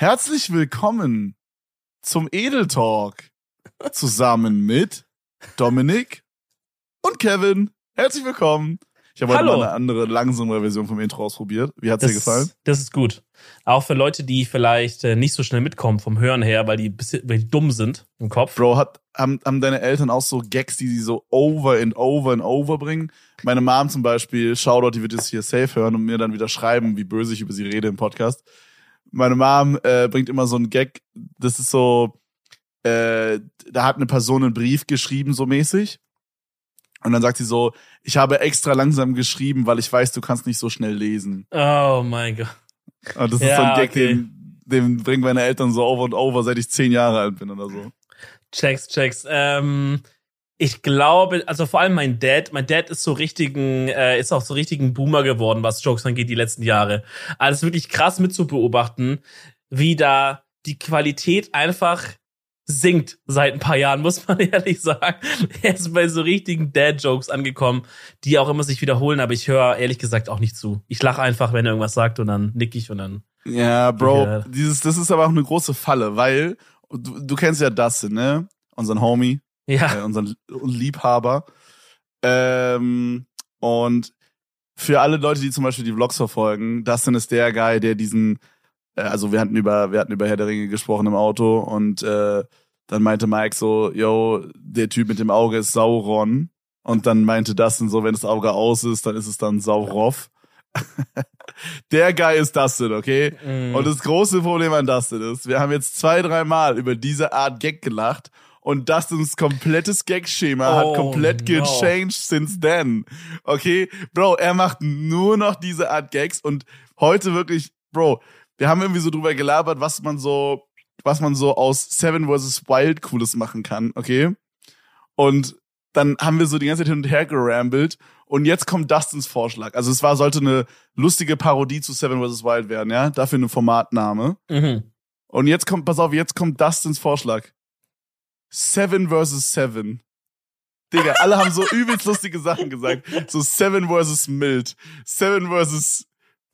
Herzlich willkommen zum Edel Talk zusammen mit Dominik und Kevin. Herzlich willkommen. Ich habe heute Hallo. mal eine andere langsame Version vom Intro ausprobiert. Wie hat's dir gefallen? Das ist gut. Auch für Leute, die vielleicht äh, nicht so schnell mitkommen vom Hören her, weil die, weil die dumm sind im Kopf. Bro, hat, haben, haben deine Eltern auch so Gags, die sie so over and over and over bringen? Meine Mom zum Beispiel, Shoutout, die wird jetzt hier safe hören und mir dann wieder schreiben, wie böse ich über sie rede im Podcast. Meine Mom äh, bringt immer so einen Gag, das ist so, äh, da hat eine Person einen Brief geschrieben, so mäßig. Und dann sagt sie so, ich habe extra langsam geschrieben, weil ich weiß, du kannst nicht so schnell lesen. Oh mein Gott. Und das ist Ja, so ein Gag, okay. den, den bringen meine Eltern so over und over, seit ich zehn Jahre alt bin oder so. Checks, checks. Ähm, ich glaube, also vor allem mein Dad, mein Dad ist so richtigen, äh, ist auch so richtigen Boomer geworden, was Jokes angeht, die letzten Jahre. Also wirklich krass mitzubeobachten, wie da die Qualität einfach sinkt seit ein paar Jahren, muss man ehrlich sagen. Er ist bei so richtigen Dad-Jokes angekommen, die auch immer sich wiederholen, aber ich höre ehrlich gesagt auch nicht zu. Ich lache einfach, wenn er irgendwas sagt und dann nick ich und dann. Ja, Bro, Ja. dieses, das ist aber auch eine große Falle, weil du, du kennst ja Dustin, ne? Unseren Homie, Ja. äh, unseren Liebhaber. Ähm, und für alle Leute, die zum Beispiel die Vlogs verfolgen, Dustin ist der Guy, der diesen, äh, also wir hatten über, wir hatten über Herr der Ringe gesprochen im Auto und äh, dann meinte Mike so, yo, der Typ mit dem Auge ist Sauron. Und dann meinte Dustin so, wenn das Auge aus ist, dann ist es dann Saurov. der Guy ist Dustin, okay? Mm. Und das große Problem an Dustin ist, wir haben jetzt zwei, drei Mal über diese Art Gag gelacht und Dustins komplettes Gag-Schema hat Oh, komplett no. gechanged since then. Okay? Bro, er macht nur noch diese Art Gags und heute wirklich, Bro, wir haben irgendwie so drüber gelabert, was man so, was man so aus Seven vs. Wild Cooles machen kann, okay? Und dann haben wir so die ganze Zeit hin und her gerambelt und jetzt kommt Dustins Vorschlag. Also es war, sollte eine lustige Parodie zu Seven vs. Wild werden, ja? Dafür eine Formatname. Mhm. Und jetzt kommt, pass auf, jetzt kommt Dustins Vorschlag. Seven vs. Seven. Digga, alle haben so übelst lustige Sachen gesagt. So Seven vs. Mild. Seven vs.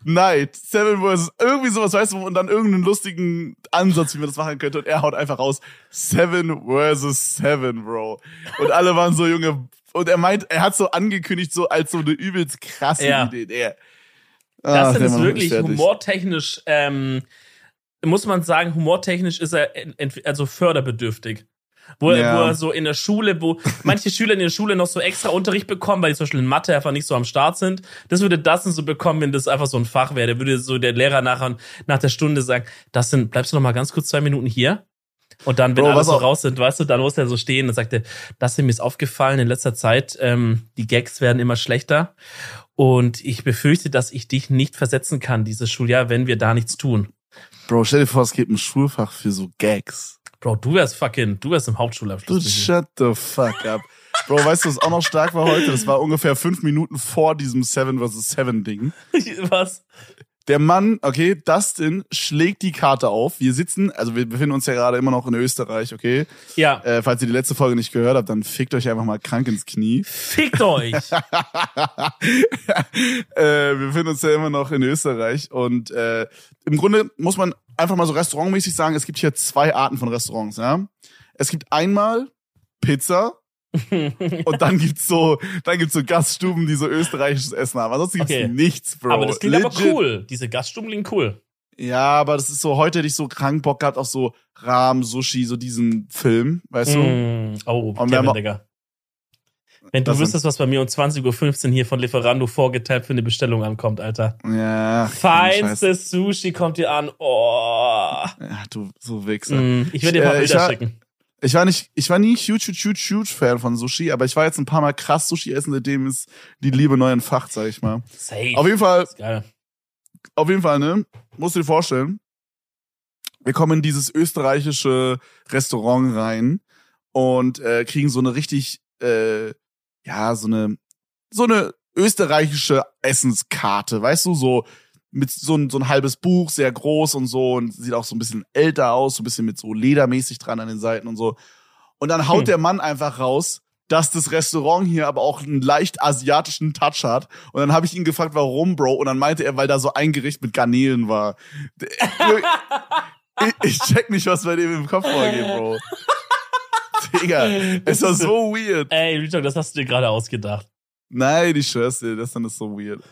Night. Seven vs. irgendwie sowas, weißt du, und dann irgendeinen lustigen Ansatz, wie man das machen könnte. Und er haut einfach raus. Seven vs. Seven, Bro. Und alle waren so, Junge. Und er meint, er hat so angekündigt, so als so eine übelst krasse Ja. Idee. Der, Das Ach, ist wirklich fertig. humortechnisch, ähm, muss man sagen, humortechnisch ist er also förderbedürftig. Wo, er- Ja. wo er so in der Schule, wo manche Schüler in der Schule noch so extra Unterricht bekommen, weil die zum Beispiel in Mathe einfach nicht so am Start sind. Das würde Dustin so bekommen, wenn das einfach so ein Fach wäre. Der würde so der Lehrer nachher nach der Stunde sagen, Dustin, bleibst du noch mal ganz kurz zwei Minuten hier? Und dann, wenn Bro, alle was so raus sind, weißt du, dann muss er so stehen und sagte, Dustin, mir ist aufgefallen in letzter Zeit, ähm, die Gags werden immer schlechter. Und ich befürchte, dass ich dich nicht versetzen kann, dieses Schuljahr, wenn wir da nichts tun. Bro, stell dir vor, es gibt ein Schulfach für so Gags. Bro, du wärst fucking, du wärst im Du Hauptschulabschluss. shut the fuck up. Bro, weißt du, was auch noch stark war heute? Das war ungefähr fünf Minuten vor diesem Seven vs. Seven Ding. Was? Der Mann, okay, Dustin schlägt die Karte auf. Wir sitzen, also wir befinden uns ja gerade immer noch in Österreich, okay? Ja. Äh, falls ihr die letzte Folge nicht gehört habt, dann fickt euch einfach mal krank ins Knie. Fickt euch! äh, wir befinden uns ja immer noch in Österreich und äh, im Grunde muss man einfach mal so restaurantmäßig sagen, es gibt hier zwei Arten von Restaurants, ja. Es gibt einmal Pizza und dann gibt's so, dann gibt's so Gaststuben, die so österreichisches Essen haben. Ansonsten gibt's Okay. nichts, Bro. aber das klingt aber Legit. cool. Diese Gaststuben klingen cool. Ja, aber das ist so, heute hätte ich so krank Bock gehabt auf so Rahm, Sushi, so diesen Film, weißt du? Mm. Oh, Und Kevin, Digga. Wenn du wüsstest, was bei mir um 20.15 Uhr hier von Lieferando vorgetappt für eine Bestellung ankommt, Alter. Ja. Feinstes Sushi kommt dir an. Oh. Ja, du so Wichser. Mm. Ich werde dir mal Äh, Bilder schicken. Ich war nicht, ich war nie huge, huge, huge, huge Fan von Sushi, aber ich war jetzt ein paar Mal krass Sushi essen, seitdem ist die Liebe neu entfacht, sag ich mal. Safe. Auf jeden Fall, auf jeden Fall, ne? Musst du dir vorstellen, wir kommen in dieses österreichische Restaurant rein und äh, kriegen so eine richtig, äh, ja, so eine, so eine österreichische Essenskarte, weißt du, so mit so ein, so ein halbes Buch, sehr groß und so und sieht auch so ein bisschen älter aus, so ein bisschen mit so ledermäßig dran an den Seiten und so. Und dann haut Hm. der Mann einfach raus, dass das Restaurant hier aber auch einen leicht asiatischen Touch hat. Und dann habe ich ihn gefragt, warum, Bro? Und dann meinte er, weil da so ein Gericht mit Garnelen war. ich, ich check nicht, was bei dem im Kopf vorgeht, Bro. Digga, es war so weird. Ey, Retalk, das hast du dir gerade ausgedacht. Nein, ich schwör's dir, das dann ist so weird.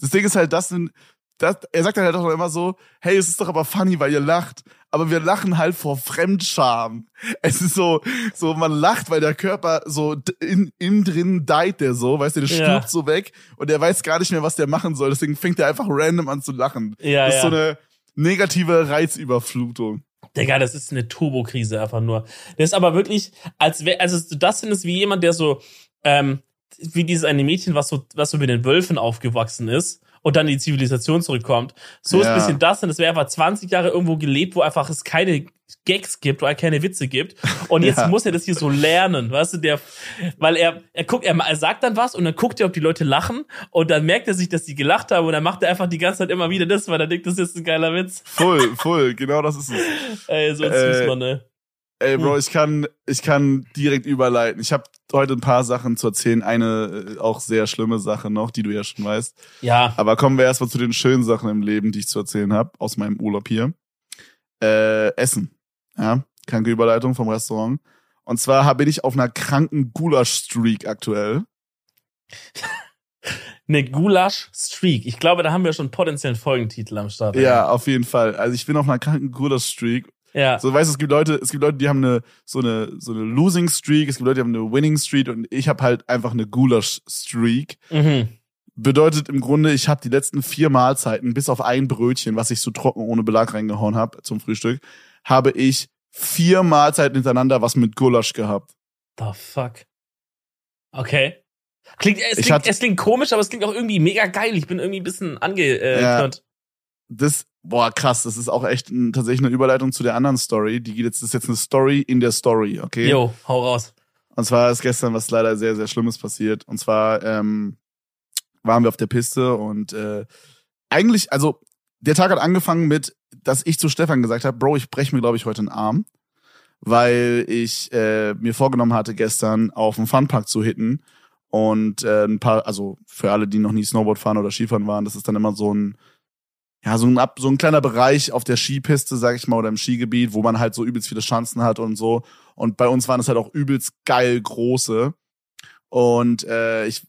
Das Ding ist halt, das sind, das, er sagt dann halt auch immer so, hey, es ist doch aber funny, weil ihr lacht. Aber wir lachen halt vor Fremdscham. Es ist so, so, man lacht, weil der Körper so in, innen drin deit der so, weißt du, der stirbt Ja. so weg und er weiß gar nicht mehr, was der machen soll. Deswegen fängt er einfach random an zu lachen. Ja, das ist ja. so eine negative Reizüberflutung. Digga, das ist eine Turbokrise einfach nur. Das ist aber wirklich, als wär, also das ist wie jemand, der so, ähm, wie dieses eine Mädchen, was so, was so mit den Wölfen aufgewachsen ist und dann in die Zivilisation zurückkommt. So ist Ja. ein bisschen das, und es wäre einfach 20 Jahre irgendwo gelebt, wo einfach es keine Gags gibt, oder keine Witze gibt. Und jetzt Ja. muss er das hier so lernen, weißt du, der, weil er, er guckt, er, er sagt dann was und dann guckt er, ob die Leute lachen und dann merkt er sich, dass die gelacht haben und dann macht er einfach die ganze Zeit immer wieder das, weil er denkt, das ist ein geiler Witz. Voll, voll, genau das ist es. Ey, so ein Äh, süß, Mann, ne? Ey, Bro, Hm. ich kann, ich kann direkt überleiten. Ich habe heute ein paar Sachen zu erzählen. Eine äh, auch sehr schlimme Sache noch, die du ja schon weißt. Ja. Aber kommen wir erstmal zu den schönen Sachen im Leben, die ich zu erzählen habe, aus meinem Urlaub hier. Äh, Essen. Ja, kranke Überleitung vom Restaurant. Und zwar hab- bin ich auf einer kranken Gulasch-Streak aktuell. Eine Gulasch-Streak. Ich glaube, da haben wir schon einen potenziellen Folgentitel am Start. Ja, auf jeden Fall. Also ich bin auf einer kranken Gulasch-Streak. Ja. So, weißt du, es gibt Leute, es gibt Leute, die haben eine so eine so eine Losing Streak, es gibt Leute, die haben eine Winning Streak und ich habe halt einfach eine Gulasch Streak. Mhm. Bedeutet im Grunde, ich habe die letzten vier Mahlzeiten bis auf ein Brötchen, was ich so trocken ohne Belag reingehauen habe zum Frühstück, habe ich vier Mahlzeiten hintereinander was mit Gulasch gehabt. The fuck. Okay. Klingt, es, klingt, hatte- es klingt komisch, aber es klingt auch irgendwie mega geil. Ich bin irgendwie ein bisschen ange... Äh, Ja. Das boah krass, das ist auch echt ein, tatsächlich eine Überleitung zu der anderen Story. Die geht jetzt das ist jetzt eine Story in der Story, okay? Jo, hau raus. Und zwar ist gestern was leider sehr, sehr Schlimmes passiert. Und zwar ähm, waren wir auf der Piste und äh, eigentlich, also der Tag hat angefangen mit, dass ich zu Stefan gesagt habe, Bro, ich breche mir, glaube ich, heute einen Arm, weil ich äh, mir vorgenommen hatte, gestern auf dem Funpark zu hitten. Und äh, ein paar, also für alle, die noch nie Snowboard fahren oder Skifahren waren, das ist dann immer so ein, ja, so ein, Ab- so ein kleiner Bereich auf der Skipiste, sag ich mal, oder im Skigebiet, wo man halt so übelst viele Chancen hat und so. Und bei uns waren es halt auch übelst geil große. Und äh, ich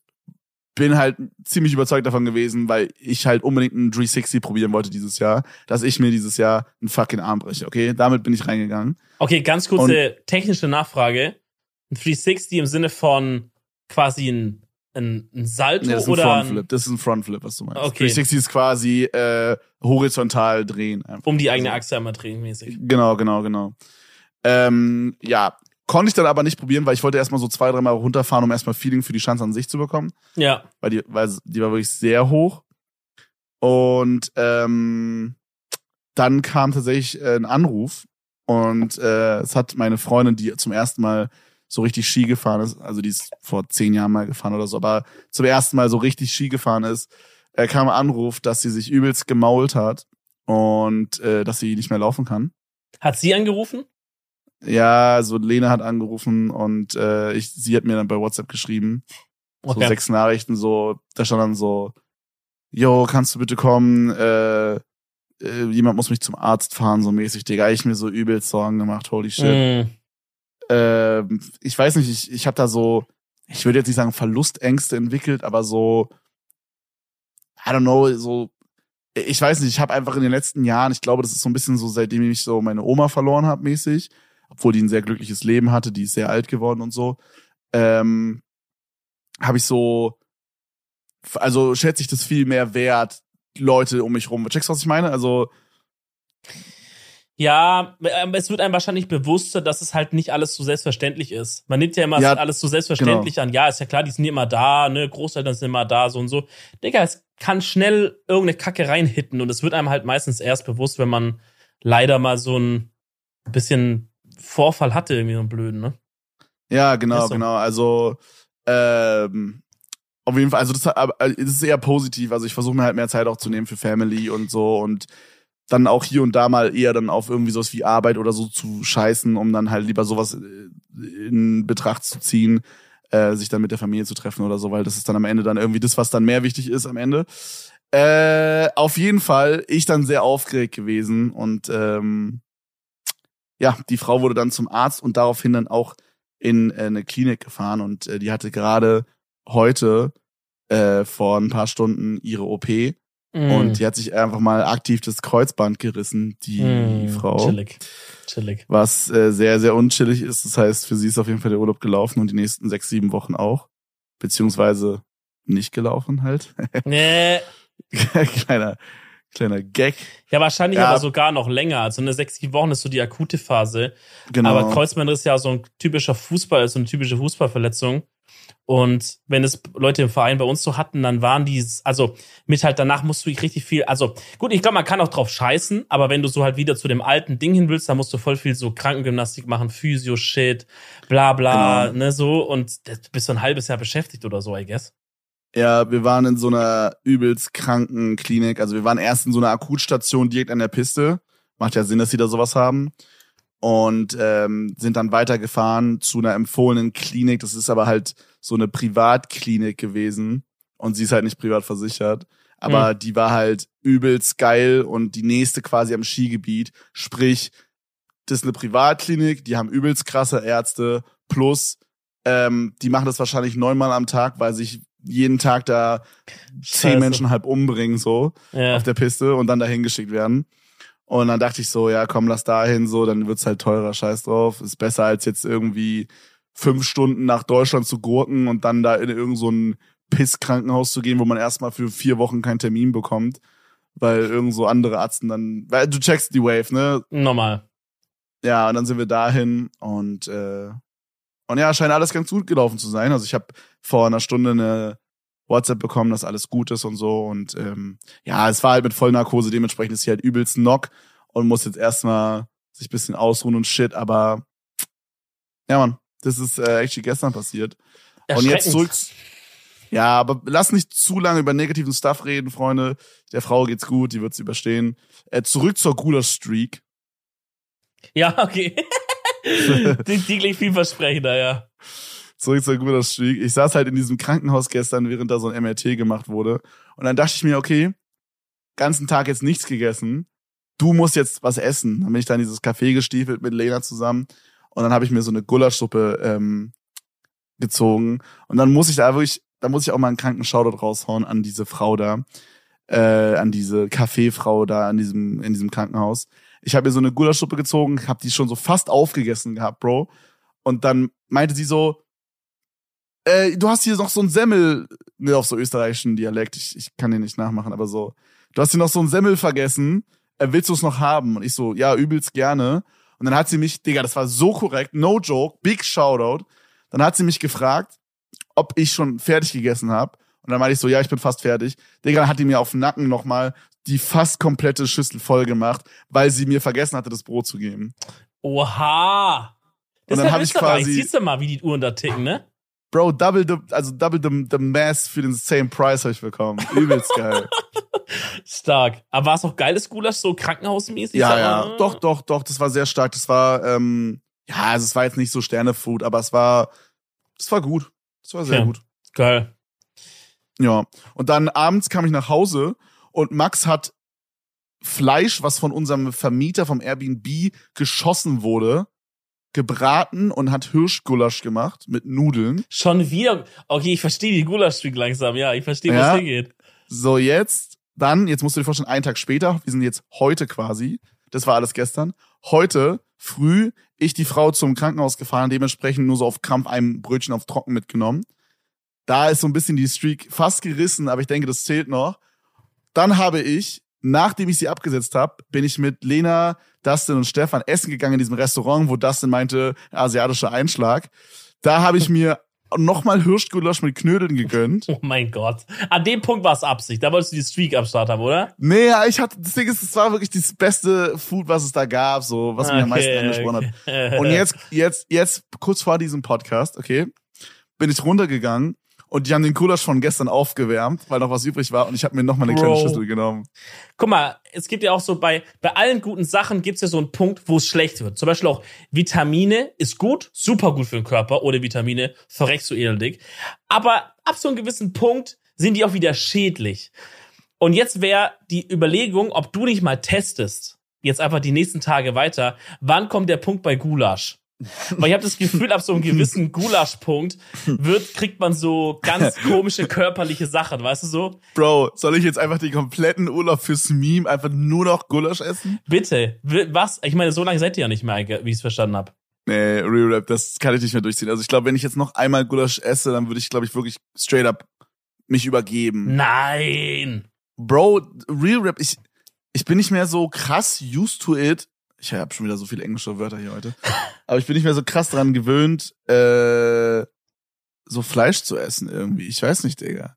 bin halt ziemlich überzeugt davon gewesen, weil ich halt unbedingt einen 360 probieren wollte dieses Jahr, dass ich mir dieses Jahr einen fucking Arm breche, okay? Damit bin ich reingegangen. Okay, ganz kurze technische Nachfrage. Ein 360 im Sinne von quasi ein, ein, ein Salto Nee, das ist ein oder Frontflip. Das ist ein Frontflip, was du meinst. Okay. 360 ist quasi äh, horizontal drehen. Einfach. um die eigene Also- Achse einmal drehen mäßig. Genau, genau, genau. Ähm, ja, konnte ich dann aber nicht probieren, weil ich wollte erstmal so zwei, dreimal runterfahren, um erstmal Feeling für die Chance an sich zu bekommen. Ja. weil die, weil die war wirklich sehr hoch. Und ähm, dann kam tatsächlich äh, ein Anruf und äh, es hat meine Freundin, die zum ersten Mal so richtig Ski gefahren ist, also die ist vor zehn Jahren mal gefahren oder so, aber zum ersten Mal so richtig Ski gefahren ist, äh, kam ein Anruf, dass sie sich übelst gemault hat und äh, dass sie nicht mehr laufen kann. Hat sie angerufen? Ja, so Lena hat angerufen und äh, ich, sie hat mir dann bei WhatsApp geschrieben, so Okay. sechs Nachrichten, so, da stand dann so, yo, kannst du bitte kommen, äh, äh, jemand muss mich zum Arzt fahren, so mäßig, Digga, ich mir so übel Sorgen gemacht, holy shit. Mm. Ähm, ich weiß nicht, ich, ich habe da so, ich würde jetzt nicht sagen Verlustängste entwickelt, aber so, I don't know, so, ich weiß nicht, ich habe einfach in den letzten Jahren, ich glaube, das ist so ein bisschen so, seitdem ich so meine Oma verloren habe, mäßig, obwohl die ein sehr glückliches Leben hatte, die ist sehr alt geworden und so, ähm, habe ich so, also schätze ich das viel mehr wert, Leute um mich rum. Checkst du, was ich meine? Also, Ja, ähm, es wird einem wahrscheinlich bewusster, dass es halt nicht alles so selbstverständlich ist. Man nimmt ja immer Ja, alles so selbstverständlich an. Ja, ist ja klar, die sind immer da, ne, Großeltern sind immer da, so und so. Digga, es kann schnell irgendeine Kacke reinhitten und es wird einem halt meistens erst bewusst, wenn man leider mal so ein bisschen Vorfall hatte, irgendwie so einen blöden, ne? Ja, genau, so. genau. Also ähm, auf jeden Fall, also das, aber, äh, das ist eher positiv. Also ich versuche mir halt mehr Zeit auch zu nehmen für Family und so und dann auch hier und da mal eher dann auf irgendwie sowas wie Arbeit oder so zu scheißen, um dann halt lieber sowas äh, in Betracht zu ziehen, äh, sich dann mit der Familie zu treffen oder so, weil das ist dann am Ende dann irgendwie das, was dann mehr wichtig ist am Ende. Äh, auf jeden Fall, ich dann sehr aufgeregt gewesen und ähm, ja, die Frau wurde dann zum Arzt und daraufhin dann auch in äh, eine Klinik gefahren und äh, die hatte gerade heute äh, vor ein paar Stunden ihre OP Mm. und die hat sich einfach mal aktiv das Kreuzband gerissen, die Mm, Frau. Chillig. Chillig. Was äh, sehr, sehr unchillig ist. Das heißt, für sie ist auf jeden Fall der Urlaub gelaufen und die nächsten sechs, sieben Wochen auch. Beziehungsweise nicht gelaufen halt. Nee. kleiner, kleiner Gag. Ja, wahrscheinlich Ja. aber sogar noch länger. Also eine sechs, sieben Wochen ist so die akute Phase. Genau. Aber Kreuzbandriss ist ja so ein typischer Fußball, so eine typische Fußballverletzung. Und wenn es Leute im Verein bei uns so hatten, dann waren die, also mit halt danach musst du richtig viel, also gut, ich glaube, man kann auch drauf scheißen, aber wenn du so halt wieder zu dem alten Ding hin willst, dann musst du voll viel so Krankengymnastik machen, Physio-Shit, bla bla, Genau. ne, so. Und das bist du ein halbes Jahr beschäftigt oder so, I guess. Ja, wir waren in so einer übelst kranken Klinik. Also wir waren erst in so einer Akutstation direkt an der Piste. Macht ja Sinn, dass sie da sowas haben. Und ähm, sind dann weitergefahren zu einer empfohlenen Klinik. Das ist aber halt so eine Privatklinik gewesen. Und sie ist halt nicht privat versichert. Aber die war halt übelst geil und die nächste quasi am Skigebiet. Sprich, das ist eine Privatklinik, die haben übelst krasse Ärzte. Plus, ähm, die machen das wahrscheinlich neunmal am Tag, weil sich jeden Tag da zehn Scheiße. Menschen halb umbringen, so Ja. auf der Piste und dann dahin geschickt werden. Und dann dachte ich so, ja, komm, lass dahin, so, dann wird's halt teurer, scheiß drauf. Ist besser als jetzt irgendwie fünf Stunden nach Deutschland zu gurken und dann da in irgend so ein Pisskrankenhaus zu gehen, wo man erstmal für vier Wochen keinen Termin bekommt, weil irgend so andere Arzten dann, weil du checkst die Wave, ne? Normal. Ja, und dann sind wir dahin und äh, und ja, scheint alles ganz gut gelaufen zu sein. Also ich habe vor einer Stunde eine WhatsApp bekommen, dass alles gut ist und so. Und ähm, ja, es war halt mit Vollnarkose, dementsprechend ist sie halt übelst knock und muss jetzt erstmal sich ein bisschen ausruhen und shit, aber ja, Mann, das ist äh, actually gestern passiert. Und jetzt zurück. Ja, aber lass nicht zu lange über negativen Stuff reden, Freunde. Der Frau geht's gut, die wird's überstehen. Äh, zurück zur Gulasch-Streak. Ja, okay. die, die klingt vielversprechender, ja. Zurück zur Streak. Ich saß halt in diesem Krankenhaus gestern, während da so ein MRT gemacht wurde. Und dann dachte ich mir, okay, ganzen Tag jetzt nichts gegessen. Du musst jetzt was essen. Dann bin ich da in dieses Café gestiefelt mit Lena zusammen. Und dann habe ich mir so eine Gulaschsuppe ähm, gezogen. Und dann muss ich da wirklich, da muss ich auch mal einen kranken Shoutout raushauen an diese Frau da. Äh, an diese Kaffeefrau da an diesem, in diesem Krankenhaus. Ich habe mir so eine Gulaschsuppe gezogen, habe die schon so fast aufgegessen gehabt, Bro. Und dann meinte sie so, äh, du hast hier noch so ein Semmel, ne, auf so österreichischen Dialekt, ich, ich kann den nicht nachmachen, aber so, du hast hier noch so ein Semmel vergessen, äh, willst du es noch haben? Und ich so, ja, übelst gerne. Und dann hat sie mich, Digga, das war so korrekt, no joke, big shoutout. Dann hat sie mich gefragt, ob ich schon fertig gegessen habe. Und dann meinte ich so, ja, ich bin fast fertig. Digga, dann hat die mir auf den Nacken nochmal die fast komplette Schüssel voll gemacht, weil sie mir vergessen hatte, das Brot zu geben. Oha. Und Das dann ist ja hab ich quasi- Siehst du mal, wie die Uhren da ticken, ne? Bro, double the, also double the, the mass für den same price habe ich bekommen. Übelst geil. Stark. Aber war es auch geiles Gulasch, so krankenhausmäßig? ja, ja. Doch, doch, doch. Das war sehr stark. Das war, ähm, ja, also es war jetzt nicht so Sternefood, aber es war, es war gut. Es war sehr Ja. gut. Geil. Ja. Und dann abends kam ich nach Hause und Max hat Fleisch, was von unserem Vermieter vom Airbnb geschossen wurde, gebraten und hat Hirschgulasch gemacht mit Nudeln. Schon wieder. Okay, ich verstehe die Gulasch-Streak langsam. Ja, ich verstehe, Ja. was hier geht. So, jetzt, dann, jetzt musst du dir vorstellen, einen Tag später, wir sind jetzt heute quasi, das war alles gestern, heute früh ich die Frau zum Krankenhaus gefahren, dementsprechend nur so auf Krampf ein Brötchen auf Trocken mitgenommen. Da ist so ein bisschen die Streak fast gerissen, aber ich denke, das zählt noch. Dann habe ich, nachdem ich sie abgesetzt habe, bin ich mit Lena, Dustin und Stefan essen gegangen in diesem Restaurant, wo Dustin meinte, asiatischer Einschlag. Da habe ich mir nochmal Hirschgulasch mit Knödeln gegönnt. Oh mein Gott. An dem Punkt war es Absicht. Da wolltest du die Streak am Start haben, oder? Nee, ja, ich hatte, das Ding ist, es war wirklich das beste Food, was es da gab, so, was mich am meisten angesprochen hat. hat. Und jetzt, jetzt, jetzt, kurz vor diesem Podcast, okay, bin ich runtergegangen und die haben den Gulasch von gestern aufgewärmt, weil noch was übrig war und ich habe mir noch mal eine kleine Bro. Schüssel genommen. Guck mal, es gibt ja auch so bei, bei allen guten Sachen gibt es ja so einen Punkt, wo es schlecht wird. Zum Beispiel auch Vitamine ist gut, super gut für den Körper. Ohne Vitamine verreckst du elendig. Aber ab so einem gewissen Punkt sind die auch wieder schädlich. Und jetzt wäre die Überlegung, ob du nicht mal testest, jetzt einfach die nächsten Tage weiter. Wann kommt der Punkt bei Gulasch? Weil ich habe das Gefühl, ab so einem gewissen Gulaschpunkt wird, kriegt man so ganz komische körperliche Sachen, weißt du so? Bro, soll ich jetzt einfach den kompletten Urlaub fürs Meme einfach nur noch Gulasch essen? Bitte. Was? Ich meine, so lange seid ihr ja nicht mehr, wie ich es verstanden habe. Nee, Real Rap, das kann ich nicht mehr durchziehen. Also ich glaube, wenn ich jetzt noch einmal Gulasch esse, dann würde ich, glaube ich, wirklich straight up mich übergeben. Nein! Bro, Real Rap, ich, ich bin nicht mehr so krass used to it, ich habe schon wieder so viele englische Wörter hier heute. Aber ich bin nicht mehr so krass dran gewöhnt, äh, so Fleisch zu essen irgendwie. Ich weiß nicht, Digga.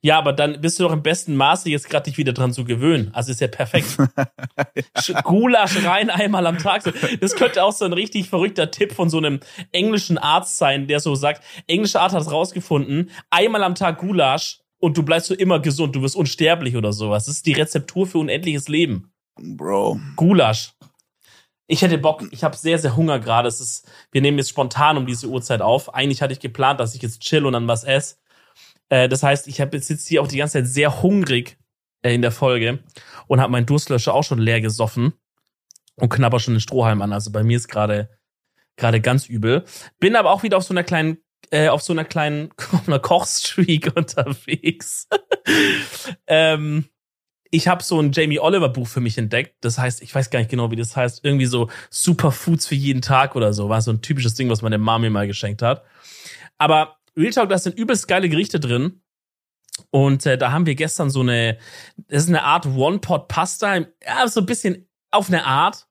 Ja, aber dann bist du doch im besten Maße jetzt gerade dich wieder dran zu gewöhnen. Also ist ja perfekt. ja. Gulasch rein einmal am Tag. Das könnte auch so ein richtig verrückter Tipp von so einem englischen Arzt sein, der so sagt, englische Arzt hat rausgefunden, einmal am Tag Gulasch und du bleibst so immer gesund, du wirst unsterblich oder sowas. Das ist die Rezeptur für unendliches Leben. Bro. Gulasch. Ich hätte Bock, ich habe sehr, sehr Hunger gerade. Es ist, wir nehmen jetzt spontan um diese Uhrzeit auf. Eigentlich hatte ich geplant, dass ich jetzt chill und dann was esse. Äh, das heißt, ich habe sitze hier auch die ganze Zeit sehr hungrig äh, in der Folge und habe meinen Durstlöscher auch schon leer gesoffen und knabber schon den Strohhalm an. Also bei mir ist gerade gerade ganz übel. Bin aber auch wieder auf so einer kleinen äh, auf so einer kleinen Kochstreak unterwegs. ähm, ich habe so ein Jamie Oliver Buch für mich entdeckt. Das heißt, ich weiß gar nicht genau, wie das heißt. Irgendwie so Superfoods für jeden Tag oder so. War so ein typisches Ding, was meine Mami mal geschenkt hat. Aber Real Talk, da sind übelst geile Gerichte drin. Und äh, da haben wir gestern so eine, das ist eine Art One-Pot-Pasta. Ja, so ein bisschen auf eine Art.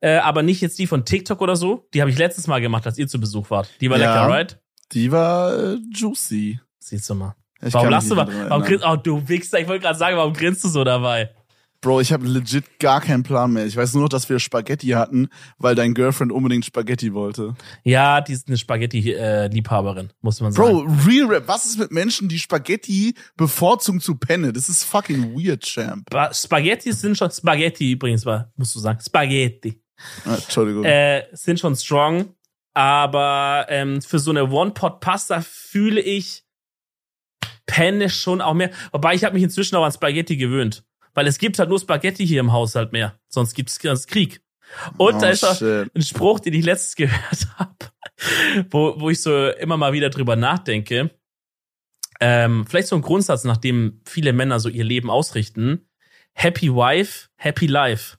Äh, aber nicht jetzt die von TikTok oder so. Die habe ich letztes Mal gemacht, als ihr zu Besuch wart. Die war ja, lecker, right? Die war äh, juicy. Siehst du mal. Ich warum lachst du mal? Warum grinst, oh, du Wichser, ich wollte gerade sagen, warum grinst du so dabei? Bro, ich habe legit gar keinen Plan mehr. Ich weiß nur noch, dass wir Spaghetti hatten, weil dein Girlfriend unbedingt Spaghetti wollte. Ja, die ist eine Spaghetti-Liebhaberin, muss man sagen. Bro, Real Rap, was ist mit Menschen, die Spaghetti bevorzugen zu Penne? Das ist fucking weird, Champ. Ba Spaghetti sind schon Spaghetti übrigens, musst du sagen. Spaghetti. Ah, Entschuldigung. Äh, sind schon strong, aber ähm, für so eine One-Pot-Pasta fühle ich Penne schon auch mehr. Wobei ich habe mich inzwischen auch an Spaghetti gewöhnt. Weil es gibt halt nur Spaghetti hier im Haushalt mehr. Sonst gibt es Krieg. Und oh, da ist auch ein Spruch, den ich letztens gehört habe, wo, wo ich so immer mal wieder drüber nachdenke. Ähm, vielleicht so ein Grundsatz, nach dem viele Männer so ihr Leben ausrichten. Happy Wife, Happy Life.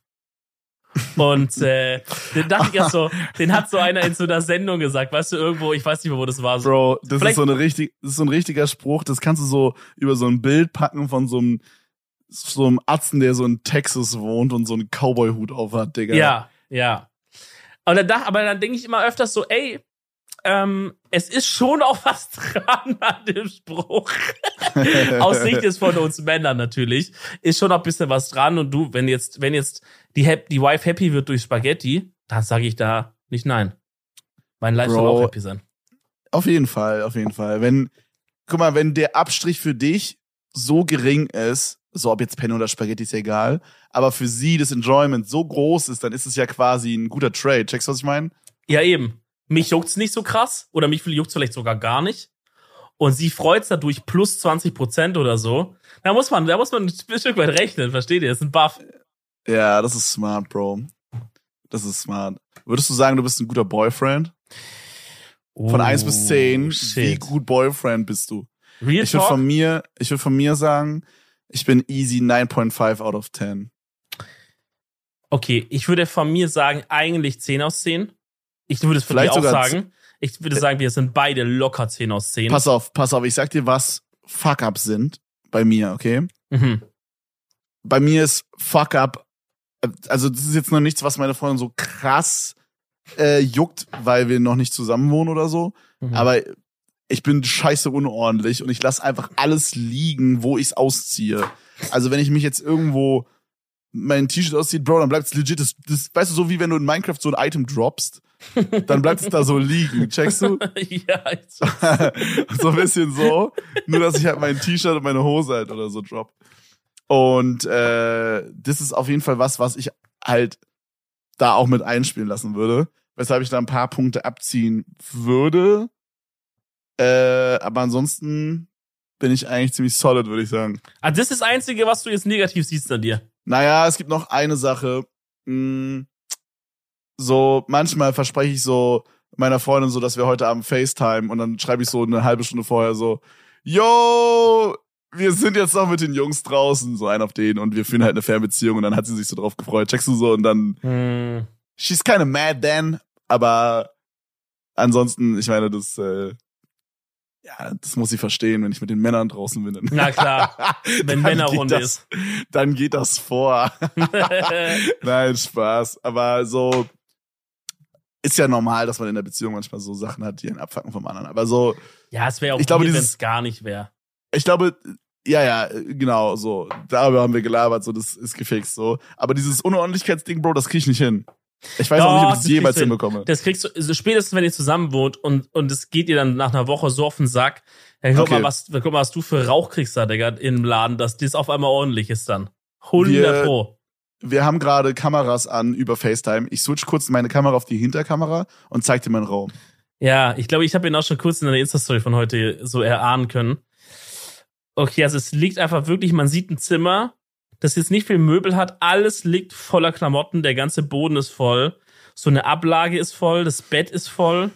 Und äh, den dachte ich ja so, den hat so einer in so einer Sendung gesagt, weißt du, irgendwo, ich weiß nicht mehr, wo das war. Bro, das Vielleicht ist so eine richtig, das ist so ein richtiger Spruch, das kannst du so über so ein Bild packen von so einem, so einem Atzen, der so in Texas wohnt und so einen Cowboy-Hut auf hat, Digga. Ja, ja. Und dann, aber dann denke ich immer öfters so, ey, ähm, es ist schon auch was dran an dem Spruch. Aus Sicht ist von uns Männern natürlich. Ist schon auch ein bisschen was dran. Und du, wenn jetzt, wenn jetzt die, die Wife happy wird durch Spaghetti, dann sage ich da nicht nein. Mein Life Bro, soll auch happy sein. Auf jeden Fall, auf jeden Fall. Wenn, guck mal, wenn der Abstrich für dich so gering ist, so ob jetzt Penne oder Spaghetti ist ja egal, aber für sie das Enjoyment so groß ist, dann ist es ja quasi ein guter Trade. Checkst du, was ich meine? Ja, eben. Mich juckt's nicht so krass oder mich juckt's vielleicht sogar gar nicht. Und sie freut's dadurch plus 20 Prozent oder so. Da muss man, da muss man ein Stück weit rechnen, versteht ihr? Das ist ein Buff. Ja, das ist smart, Bro. Das ist smart. Würdest du sagen, du bist ein guter Boyfriend? Von eins oh, bis zehn, wie gut Boyfriend bist du? Real ich würde von mir, ich würde von mir sagen, ich bin easy 9.5 out of 10. Okay, ich würde von mir sagen, eigentlich 10 aus 10. Ich würde es vielleicht auch sagen. Ich würde sagen, wir sind beide locker 10 aus 10. Pass auf, pass auf, ich sag dir, was Fuck-Ups sind bei mir, okay? Mhm. Bei mir ist Fuck-Up, also das ist jetzt noch nichts, was meine Freundin so krass äh, juckt, weil wir noch nicht zusammen wohnen oder so. Mhm. Aber ich bin scheiße unordentlich und ich lasse einfach alles liegen, wo ich es ausziehe. Also wenn ich mich jetzt irgendwo mein T-Shirt auszieht, Bro, dann bleibt es legit. Das, das, weißt du, so wie wenn du in Minecraft so ein Item droppst dann bleibt es da so liegen. Checkst du? ja, ich so ein bisschen so. Nur, dass ich halt mein T-Shirt und meine Hose halt oder so drop. Und äh, das ist auf jeden Fall was, was ich halt da auch mit einspielen lassen würde. Weshalb ich da ein paar Punkte abziehen würde. Äh, aber ansonsten bin ich eigentlich ziemlich solid, würde ich sagen. Ah, das ist das Einzige, was du jetzt negativ siehst an dir. Naja, es gibt noch eine Sache, mh, so manchmal verspreche ich so meiner Freundin so, dass wir heute Abend FaceTime und dann schreibe ich so eine halbe Stunde vorher so, yo, wir sind jetzt noch mit den Jungs draußen, so ein auf den und wir führen halt eine Fernbeziehung und dann hat sie sich so drauf gefreut, checkst du so und dann, Hm. she's kinda mad then, aber ansonsten, ich meine, das, äh, ja, das muss sie verstehen, wenn ich mit den Männern draußen bin. Na klar, wenn Männerrunde das, Dann geht das vor. Nein, Spaß. Aber so ist ja normal, dass man in der Beziehung manchmal so Sachen hat, die einen abfacken vom anderen. Aber so, ja, es wäre auch Ich glaube, wenn es gar nicht wäre. ich glaube, ja, ja, genau, so. Darüber haben wir gelabert, so, das ist gefixt, so. Aber dieses Unordentlichkeitsding, Bro, das krieg ich nicht hin. Ich weiß auch Doch, nicht, ob ich das es jemals hinbekomme. Das kriegst du, also spätestens wenn ihr zusammen wohnt und, und es geht dir dann nach einer Woche so auf den Sack. Ja, guck, Okay. mal, was, guck mal, was du für Rauch kriegst da, Digga, im Laden, dass das auf einmal ordentlich ist dann. 100 Wir- Pro. Wir haben gerade Kameras an über FaceTime. Ich switch kurz meine Kamera auf die Hinterkamera und zeig dir meinen Raum. Ja, ich glaube, ich habe ihn auch schon kurz in der Insta-Story von heute so erahnen können. Okay, also es liegt einfach wirklich, man sieht ein Zimmer, das jetzt nicht viel Möbel hat, alles liegt voller Klamotten, der ganze Boden ist voll, so eine Ablage ist voll, das Bett ist voll.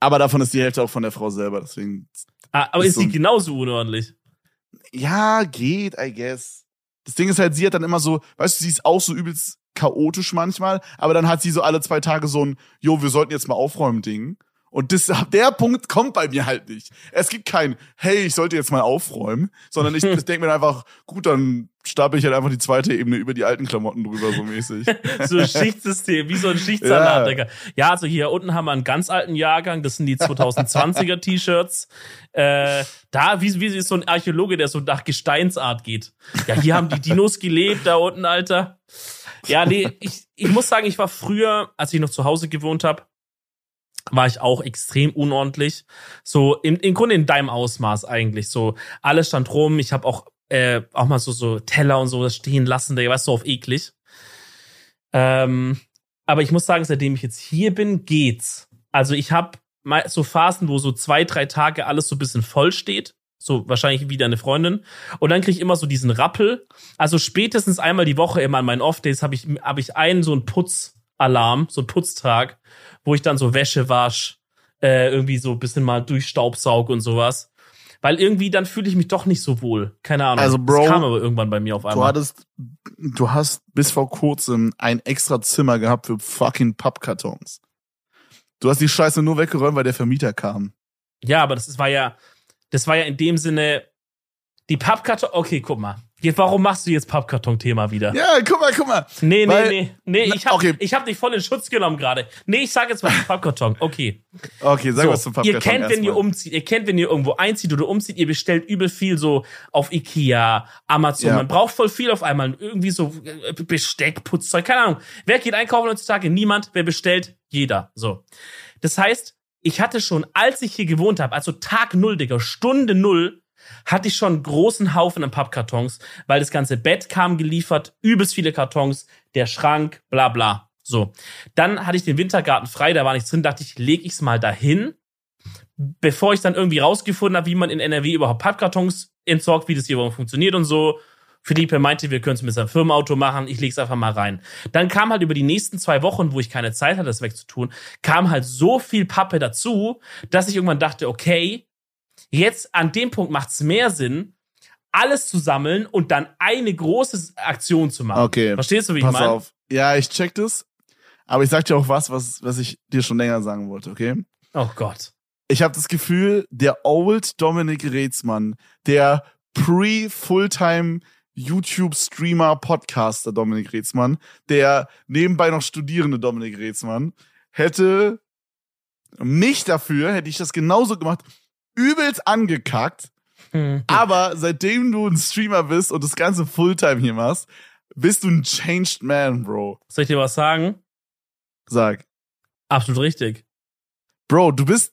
Aber davon ist die Hälfte auch von der Frau selber, deswegen. Ah, aber Ist ist so sie genauso unordentlich? Ja, geht, I guess. Das Ding ist halt, sie hat dann immer so, weißt du, sie ist auch so übelst chaotisch manchmal, aber dann hat sie so alle zwei Tage so ein, jo, wir sollten jetzt mal aufräumen Ding. Und das, der Punkt kommt bei mir halt nicht. Es gibt kein, hey, ich sollte jetzt mal aufräumen, sondern ich, denke mir einfach, gut, dann stapel ich halt einfach die zweite Ebene über die alten Klamotten drüber, so mäßig. So ein Schichtsystem, wie so ein Schichtsalat, Ja. Digga. Ja, also hier unten haben wir einen ganz alten Jahrgang, das sind die 2020er T-Shirts. Äh, da, wie, wie ist so ein Archäologe, der so nach Gesteinsart geht. Ja, hier haben die Dinos gelebt, da unten, Alter. Ja, nee, ich, ich muss sagen, ich war früher, als ich noch zu Hause gewohnt habe, war ich auch extrem unordentlich. So im, im Grunde in deinem Ausmaß eigentlich. So alles stand rum. Ich habe auch äh, auch mal so so Teller und so stehen lassen. Der weißt du auf eklig. Ähm, aber ich muss sagen, seitdem ich jetzt hier bin, geht's. Also ich habe so Phasen, wo so zwei, drei Tage alles so ein bisschen voll steht. So wahrscheinlich wie deine Freundin. Und dann kriege ich immer so diesen Rappel. Also spätestens einmal die Woche immer an meinen Off-Days habe ich, hab ich einen so einen Putzalarm, so einen Putztag, wo ich dann so Wäsche wasch, äh, irgendwie so ein bisschen mal durchstaubsaug und sowas. Weil irgendwie dann fühle ich mich doch nicht so wohl. Keine Ahnung. Also, Bro, das kam aber irgendwann bei mir auf Du einmal. hattest, du hast bis vor kurzem ein extra Zimmer gehabt für fucking Pappkartons. Du hast die Scheiße nur weggeräumt, weil der Vermieter kam. Ja, aber das war ja, das war ja in dem Sinne die Pappkarton. Okay, guck mal. Jetzt, warum machst du jetzt Pappkarton-Thema wieder? Ja, guck mal, guck mal. Nee, nee, Weil- nee, nee, ich hab, Okay. ich hab dich voll in Schutz genommen gerade. Nee, ich sag jetzt mal Pappkarton. Okay. Okay, sag So, was zum Pappkarton ihr kennt, wenn ihr erstmal. umzieht, ihr kennt, wenn ihr irgendwo einzieht oder umzieht, ihr bestellt übel viel so auf Ikea, Amazon. Ja. Man braucht voll viel auf einmal. Irgendwie so äh, Besteck, Putzzeug, keine Ahnung. Wer geht einkaufen heutzutage? Niemand. Wer bestellt? Jeder. So. Das heißt, ich hatte schon, als ich hier gewohnt habe, also Tag null, Digga, Stunde null, hatte ich schon einen großen Haufen an Pappkartons, weil das ganze Bett kam geliefert, übelst viele Kartons, der Schrank, bla bla. So. Dann hatte ich den Wintergarten frei, da war nichts drin, dachte ich, leg ich's mal dahin, bevor ich dann irgendwie rausgefunden habe, wie man in NRW überhaupt Pappkartons entsorgt, wie das hier überhaupt funktioniert und so. Philippe meinte, wir können es mit seinem Firmenauto machen, ich leg's einfach mal rein. Dann kam halt über die nächsten zwei Wochen, wo ich keine Zeit hatte, das wegzutun, kam halt so viel Pappe dazu, dass ich irgendwann dachte, okay, jetzt an dem Punkt macht's mehr Sinn, alles zu sammeln und dann eine große Aktion zu machen. Okay, Verstehst du, wie ich pass meine? auf. Ja, ich check das. Aber ich sag dir auch was, was, was ich dir schon länger sagen wollte, okay? Oh Gott. Ich habe das Gefühl, der Old Dominik Reetzmann, der Pre-Fulltime YouTube-Streamer, Podcaster Dominik Reetzmann, der nebenbei noch studierende Dominik Reetzmann, hätte mich dafür, hätte ich das genauso gemacht, übelst angekackt. Hm. Aber seitdem du ein Streamer bist und das Ganze Fulltime hier machst, bist du ein changed man, Bro. Soll ich dir was sagen? Sag. Absolut richtig. Bro, du bist,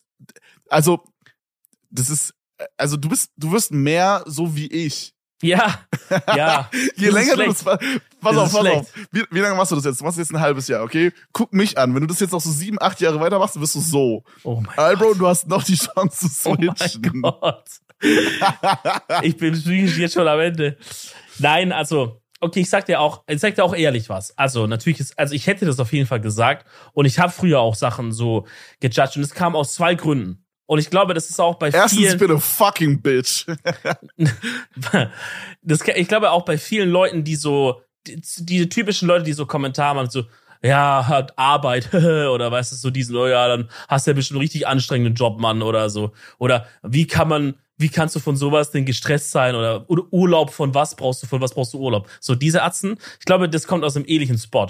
also, das ist, also du bist, du wirst mehr so wie ich. Ja, ja. Je länger du das, pass auf, pass auf. Wie, wie lange machst du das jetzt? Du machst jetzt ein halbes Jahr, okay? Guck mich an. Wenn du das jetzt noch so sieben, acht Jahre weitermachst, wirst du so. Oh mein Ey, Gott. Du hast noch die Chance zu Oh switchen. mein Gott. Ich bin psychisch jetzt schon am Ende. Nein, also, okay, ich sag dir auch, ich sag dir auch ehrlich was. Also natürlich ist, also ich hätte das auf jeden Fall gesagt und ich habe früher auch Sachen so gejudged und es kam aus zwei Gründen. Und ich glaube, das ist auch bei Erstens, vielen. ich bin a fucking bitch. das, ich glaube auch bei vielen Leuten, die so, die, diese typischen Leute, die so Kommentare machen, so, ja, hat Arbeit, oder weißt du, so diesen, oh ja, dann hast du ja bestimmt einen richtig anstrengenden Job, Mann, oder so. Oder wie kann man, wie kannst du von sowas denn gestresst sein? Oder, oder Urlaub, von was brauchst du, von was brauchst du Urlaub? So, diese Atzen, ich glaube, das kommt aus einem ähnlichen Spot.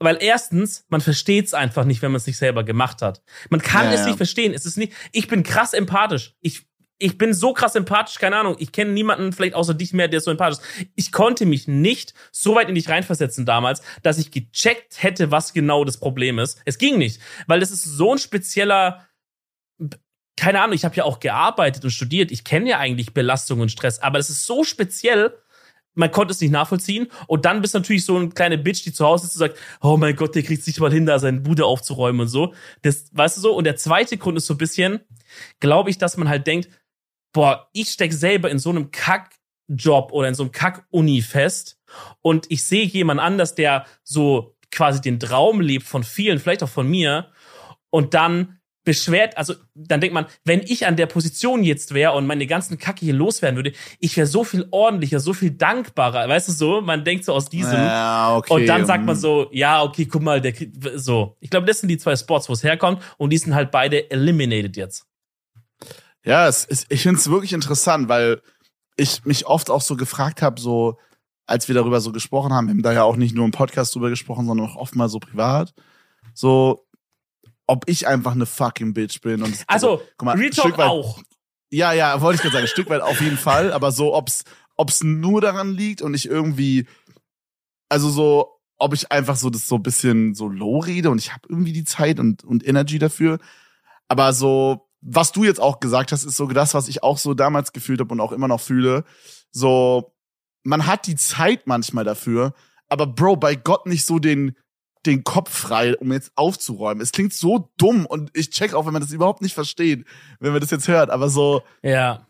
Weil erstens, man versteht es einfach nicht, wenn man es nicht selber gemacht hat. Man kann Ja, es ja. nicht verstehen. Es ist nicht, ich bin krass empathisch. Ich, ich bin so krass empathisch, keine Ahnung. Ich kenne niemanden, vielleicht außer dich mehr, der so empathisch ist. Ich konnte mich nicht so weit in dich reinversetzen damals, dass ich gecheckt hätte, was genau das Problem ist. Es ging nicht, weil das ist so ein spezieller, keine Ahnung, ich habe ja auch gearbeitet und studiert. Ich kenne ja eigentlich Belastung und Stress, aber es ist so speziell, man konnte es nicht nachvollziehen. Und dann bist du natürlich so eine kleine Bitch, die zu Hause ist und sagt, oh mein Gott, der kriegt sich mal hin, da seine Bude aufzuräumen und so. Das, weißt du so? Und der zweite Grund ist so ein bisschen, glaube ich, dass man halt denkt, boah, ich steck selber in so einem Kackjob oder in so einem Kack-Uni fest und ich sehe jemand anders, der so quasi den Traum lebt von vielen, vielleicht auch von mir und dann beschwert, also dann denkt man, wenn ich an der Position jetzt wäre und meine ganzen Kacke hier loswerden würde, ich wäre so viel ordentlicher, so viel dankbarer, weißt du so? Man denkt so aus diesem Ja, okay. und dann sagt man mm. so, ja, okay, guck mal, der so. Ich glaube, das sind die zwei Spots, wo es herkommt und die sind halt beide eliminated jetzt. Ja, es ist, ich finde es wirklich interessant, weil ich mich oft auch so gefragt habe, so als wir darüber so gesprochen haben, wir haben da ja auch nicht nur im Podcast drüber gesprochen, sondern auch oft mal so privat, so ob ich einfach eine fucking Bitch bin und Also, guck mal, Real Talk weit- auch. Ja, ja, wollte ich gerade sagen, ein Stück weit auf jeden Fall, aber so, ob's, ob's nur daran liegt und ich irgendwie, also so, ob ich einfach so das so ein bisschen so low rede und ich habe irgendwie die Zeit und, und Energy dafür. Aber so, was du jetzt auch gesagt hast, ist so das, was ich auch so damals gefühlt habe und auch immer noch fühle. So, man hat die Zeit manchmal dafür, aber Bro, bei Gott nicht so den, den Kopf frei, um jetzt aufzuräumen. Es klingt so dumm und ich check auch, wenn man das überhaupt nicht versteht, wenn man das jetzt hört, aber so, Ja.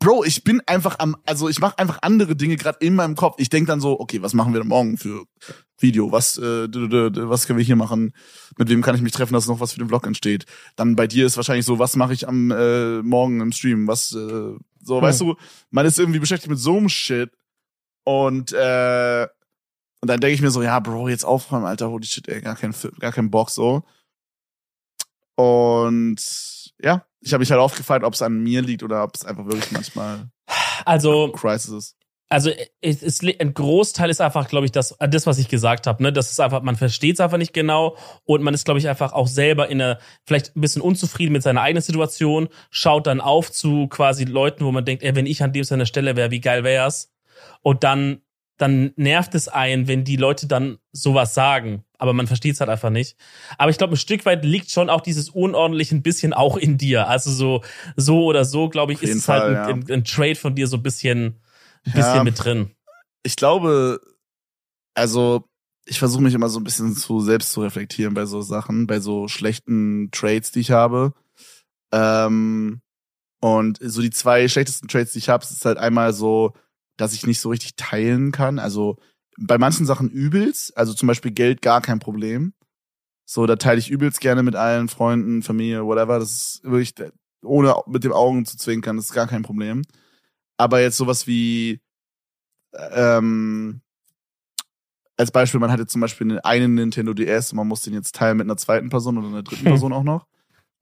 Bro, ich bin einfach am, also ich mache einfach andere Dinge gerade in meinem Kopf. Ich denk dann so, okay, was machen wir denn morgen für Video? Was, äh, was können wir hier machen? Mit wem kann ich mich treffen, dass noch was für den Vlog entsteht? Dann bei dir ist wahrscheinlich so, was mache ich am äh, Morgen im Stream? Was, äh, so, Hm. weißt du, man ist irgendwie beschäftigt mit so einem Shit und äh, und dann denke ich mir so, ja, Bro, jetzt aufräumen, Alter, holy shit, ey, gar kein, gar kein Bock so. Und ja, ich habe mich halt aufgefallen, ob es an mir liegt oder ob es einfach wirklich manchmal Also, Crisis ist. Also es, es, ein Großteil ist einfach, glaube ich, das, das, was ich gesagt habe. Ne? Das ist einfach, man versteht es einfach nicht genau und man ist, glaube ich, einfach auch selber in einer, vielleicht ein bisschen unzufrieden mit seiner eigenen Situation, schaut dann auf zu quasi Leuten, wo man denkt, ey, wenn ich an dem seiner Stelle wäre, wie geil wär's? Und dann, dann nervt es einen, wenn die Leute dann sowas sagen. Aber man versteht es halt einfach nicht. Aber ich glaube, ein Stück weit liegt schon auch dieses Unordentliche ein bisschen auch in dir. Also so, so oder so, glaube ich, ist es halt ein, ja. ein, ein Trade von dir so ein bisschen, ein bisschen Ja. mit drin. Ich glaube, also ich versuche mich immer so ein bisschen zu selbst zu reflektieren bei so Sachen, bei so schlechten Trades, die ich habe. Ähm, und so die zwei schlechtesten Trades, die ich habe, ist halt einmal so, dass ich nicht so richtig teilen kann. Also bei manchen Sachen übelst, also zum Beispiel Geld gar kein Problem. So, da teile ich übelst gerne mit allen Freunden, Familie, whatever. Das ist wirklich, ohne mit den Augen zu zwinkern, das ist gar kein Problem. Aber jetzt sowas wie, ähm, als Beispiel, man hatte zum Beispiel einen Nintendo DS und man muss den jetzt teilen mit einer zweiten Person oder einer dritten. Person auch noch.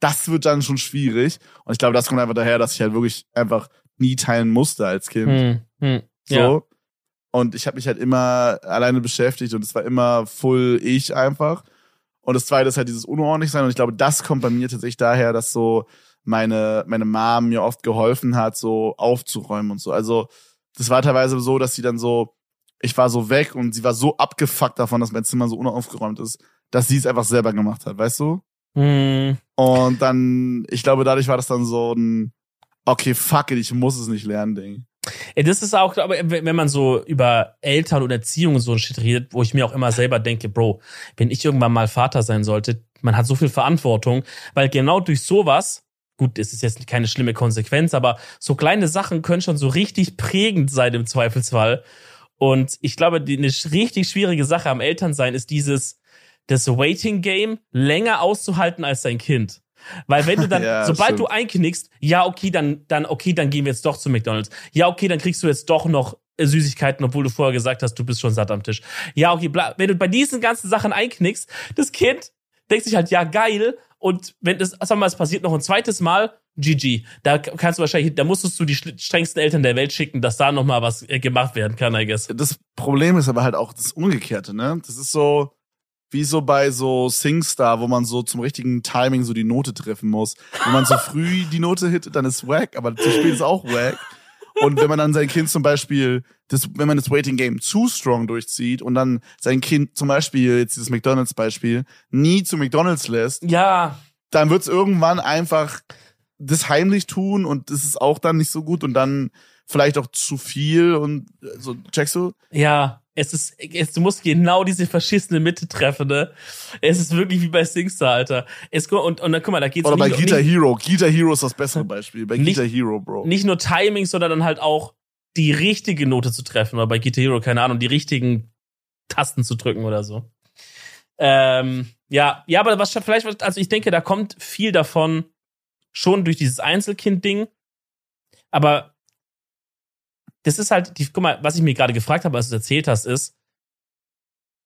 Das wird dann schon schwierig. Und ich glaube, das kommt einfach daher, dass ich halt wirklich einfach nie teilen musste als Kind. Hm, hm. So. Ja. Und ich habe mich halt immer alleine beschäftigt und es war immer full ich einfach. Und das zweite ist halt dieses unordentlich sein. Und ich glaube, das kommt bei mir tatsächlich daher, dass so meine, meine Mom mir oft geholfen hat, so aufzuräumen und so. Also, das war teilweise so, dass sie dann so, ich war so weg und sie war so abgefuckt davon, dass mein Zimmer so unaufgeräumt ist, dass sie es einfach selber gemacht hat, weißt du? Hm. Und dann, ich glaube, dadurch war das dann so ein, okay, fuck it, ich muss es nicht lernen, Ding. Ja, das ist auch, ich, wenn man so über Eltern und Erziehung und so ein Shit redet, wo ich mir auch immer selber denke, Bro, wenn ich irgendwann mal Vater sein sollte, man hat so viel Verantwortung, weil genau durch sowas, gut, es ist jetzt keine schlimme Konsequenz, aber so kleine Sachen können schon so richtig prägend sein im Zweifelsfall. Und ich glaube, die, eine richtig schwierige Sache am Elternsein ist dieses, das Waiting Game länger auszuhalten als dein Kind. Weil wenn du dann, Ja, sobald stimmt. du einknickst, ja, okay, dann, dann, okay, dann gehen wir jetzt doch zu McDonalds. Ja, okay, dann kriegst du jetzt doch noch äh, Süßigkeiten, obwohl du vorher gesagt hast, du bist schon satt am Tisch. Ja, okay, bla, wenn du bei diesen ganzen Sachen einknickst, das Kind denkt sich halt, ja, geil. Und wenn das, wir mal, es passiert noch ein zweites Mal, GG. Da kannst du wahrscheinlich, da musstest du die strengsten Eltern der Welt schicken, dass da noch mal was äh, gemacht werden kann, I guess. Das Problem ist aber halt auch das Umgekehrte, ne? Das ist so wie so bei so SingStar, wo man so zum richtigen Timing so die Note treffen muss. Wenn man so früh die Note hittet, dann ist wack, aber zu spät ist auch wack. Und wenn man dann sein Kind zum Beispiel, das, wenn man das Waiting Game zu strong durchzieht und dann sein Kind zum Beispiel, jetzt dieses McDonalds-Beispiel, nie zu McDonalds lässt, Ja, dann wird's irgendwann einfach das heimlich tun und das ist auch dann nicht so gut und dann vielleicht auch zu viel und so, checkst du? Ja, es ist, es, du musst genau diese verschissene Mitte treffen, ne? Es ist wirklich wie bei Singstar, Alter. Es, und, und dann, guck mal, da geht's Oder bei Guitar Hero. Guitar Hero ist das bessere Beispiel. Bei Nicht- Guitar Hero, Bro. nicht nur Timing, sondern dann halt auch die richtige Note zu treffen. Oder bei Guitar Hero, keine Ahnung, die richtigen Tasten zu drücken oder so. Ähm, ja, ja, aber was vielleicht, also ich denke, da kommt viel davon schon durch dieses Einzelkind-Ding. Aber das ist halt, die, guck mal, was ich mir gerade gefragt habe, als du es erzählt hast, ist,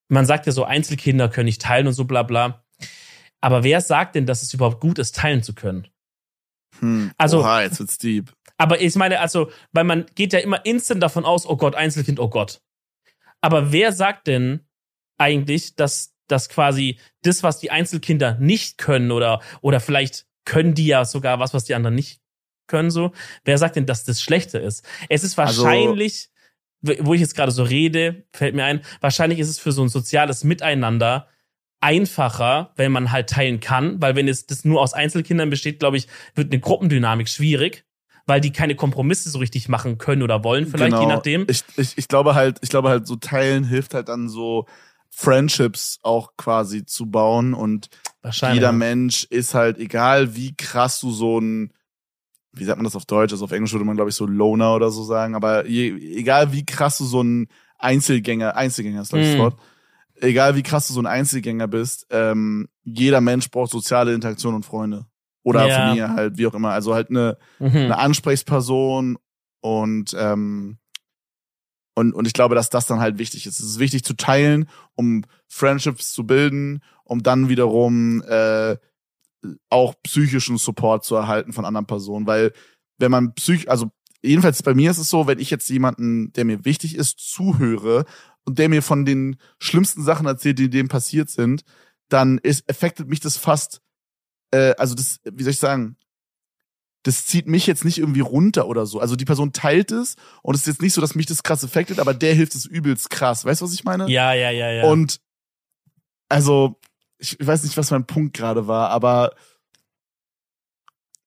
man sagt ja so, Einzelkinder können nicht teilen und so bla bla. Aber wer sagt denn, dass es überhaupt gut ist, teilen zu können? Hm. Also- Oha, jetzt wird's deep. Aber ich meine, also, weil man geht ja immer instant davon aus, oh Gott, Einzelkind, oh Gott. Aber wer sagt denn eigentlich, dass das quasi das, was die Einzelkinder nicht können oder, oder vielleicht können die ja sogar was, was die anderen nicht können, so. Wer sagt denn, dass das schlechter ist? Es ist Also- wahrscheinlich, wo ich jetzt gerade so rede, fällt mir ein, wahrscheinlich ist es für so ein soziales Miteinander einfacher, wenn man halt teilen kann, weil wenn es das nur aus Einzelkindern besteht, glaube ich, wird eine Gruppendynamik schwierig, weil die keine Kompromisse so richtig machen können oder wollen, vielleicht Genau. je nachdem. Ich, ich, ich glaube halt, ich glaube halt, so teilen hilft halt dann so Friendships auch quasi zu bauen und jeder Mensch ist halt, egal wie krass du so ein, wie sagt man das auf Deutsch, also auf Englisch würde man glaube ich so Loner oder so sagen, aber je, egal wie krass du so ein Einzelgänger, Einzelgänger ist glaube ich das Mm. Wort, egal wie krass du so ein Einzelgänger bist, ähm, jeder Mensch braucht soziale Interaktion und Freunde. Oder Ja. Familie halt, wie auch immer. Also halt eine, Mhm. eine Ansprechperson und ähm, und und ich glaube, dass das dann halt wichtig ist. Es ist wichtig zu teilen, um Friendships zu bilden, um dann wiederum äh, auch psychischen Support zu erhalten von anderen Personen, weil wenn man psych, also jedenfalls bei mir ist es so, wenn ich jetzt jemanden, der mir wichtig ist, zuhöre und der mir von den schlimmsten Sachen erzählt, die dem passiert sind, dann ist affectet mich das fast, äh, also das, wie soll ich sagen, das zieht mich jetzt nicht irgendwie runter oder so. Also die Person teilt es und es ist jetzt nicht so, dass mich das krass affectet, aber der hilft es übelst krass. Weißt du, was ich meine? Ja, ja, ja, ja. Und also, ich, ich weiß nicht, was mein Punkt gerade war, aber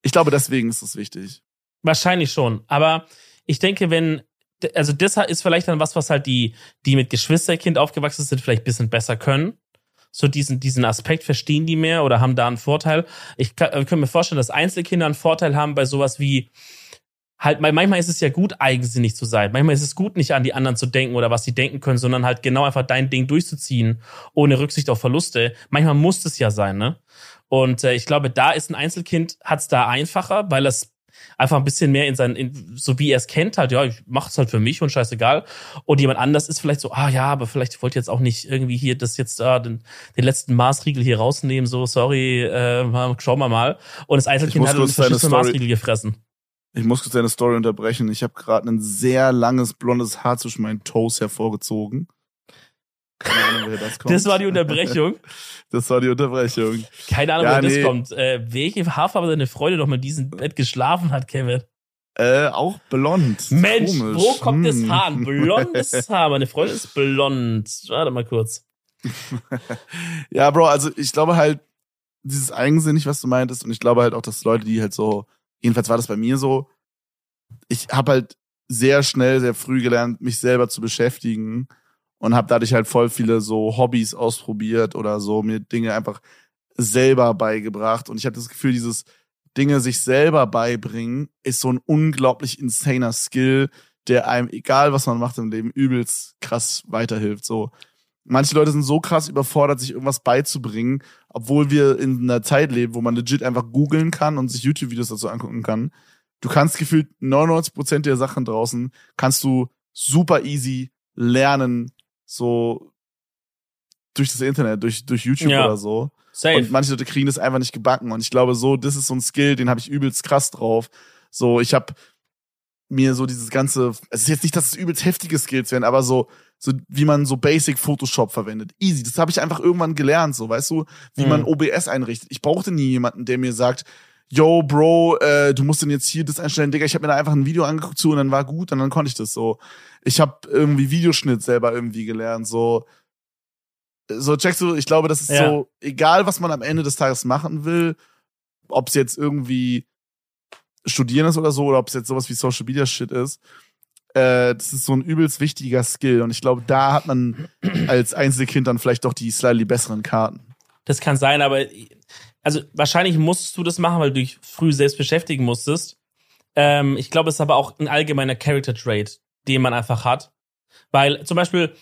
ich glaube, deswegen ist es wichtig. Wahrscheinlich schon. Aber ich denke, wenn, also das ist vielleicht dann was, was halt die, die mit Geschwisterkind aufgewachsen sind, vielleicht ein bisschen besser können. So diesen, diesen Aspekt verstehen die mehr oder haben da einen Vorteil. Ich kann, ich kann mir vorstellen, dass Einzelkinder einen Vorteil haben bei sowas wie, halt, manchmal ist es ja gut, eigensinnig zu sein. Manchmal ist es gut, nicht an die anderen zu denken oder was sie denken können, sondern halt genau einfach dein Ding durchzuziehen, ohne Rücksicht auf Verluste. Manchmal muss es ja sein, ne? Und äh, ich glaube, da ist ein Einzelkind, hat es da einfacher, weil es einfach ein bisschen mehr in sein, in, so wie er es kennt, halt, ja, ich mach's halt für mich und scheißegal. Und jemand anders ist vielleicht so, ah ja, aber vielleicht wollte jetzt auch nicht irgendwie hier das jetzt, ah, den, den letzten Maßriegel hier rausnehmen, so, sorry, äh, schauen wir mal. Und das Einzelkind hat verschissenen Story- Maßriegel gefressen. Ich muss kurz deine Story unterbrechen. Ich habe gerade ein sehr langes blondes Haar zwischen meinen Toes hervorgezogen. Keine Ahnung, woher das kommt. Das war die Unterbrechung. Das war die Unterbrechung. Keine Ahnung, Ja, woher das nee. kommt. Äh, welche Haarfarbe deine Freundin doch mal in diesem Bett geschlafen hat, Kevin? Äh, auch blond. Mensch, Komisch. wo kommt das Hm. Haar? Ein blondes Haar. Meine Freundin ist blond. Warte mal kurz. Ja, Bro, also ich glaube halt, dieses eigensinnig, was du meintest, und ich glaube halt auch, dass Leute, die halt so, jedenfalls war das bei mir so, ich habe halt sehr schnell, sehr früh gelernt, mich selber zu beschäftigen und habe dadurch halt voll viele so Hobbys ausprobiert oder so, mir Dinge einfach selber beigebracht. Und ich hatte das Gefühl, dieses Dinge sich selber beibringen ist so ein unglaublich insaner Skill, der einem, egal was man macht im Leben, übelst krass weiterhilft. So. Manche Leute sind so krass überfordert, sich irgendwas beizubringen, obwohl wir in einer Zeit leben, wo man legit einfach googeln kann und sich YouTube-Videos dazu angucken kann. Du kannst gefühlt 99% der Sachen draußen, kannst du super easy lernen, so durch das Internet, durch, durch YouTube Ja. oder so. Safe. Und manche Leute kriegen das einfach nicht gebacken. Und ich glaube, so, das ist so ein Skill, den habe ich übelst krass drauf. So, ich habe mir so dieses ganze, es ist jetzt nicht, dass es übelst heftige Skills werden, aber so, so wie man so Basic Photoshop verwendet. Easy. Das habe ich einfach irgendwann gelernt, so, weißt du, wie Mhm. man OBS einrichtet. Ich brauchte nie jemanden, der mir sagt, yo, Bro, äh, du musst denn jetzt hier das einstellen, Digga. Ich habe mir da einfach ein Video angeguckt zu und dann war gut und dann konnte ich das so. Ich habe irgendwie Videoschnitt selber irgendwie gelernt, so. So, checkst du, ich glaube, das ist Ja. so, egal was man am Ende des Tages machen will, ob es jetzt irgendwie studieren ist oder so, oder ob es jetzt sowas wie Social Media Shit ist, äh, das ist so ein übelst wichtiger Skill. Und ich glaube, da hat man als Einzelkind dann vielleicht doch die slightly besseren Karten. Das kann sein, aber also wahrscheinlich musstest du das machen, weil du dich früh selbst beschäftigen musstest. Ähm, ich glaube, es ist aber auch ein allgemeiner Character Trait, den man einfach hat. Weil zum Beispiel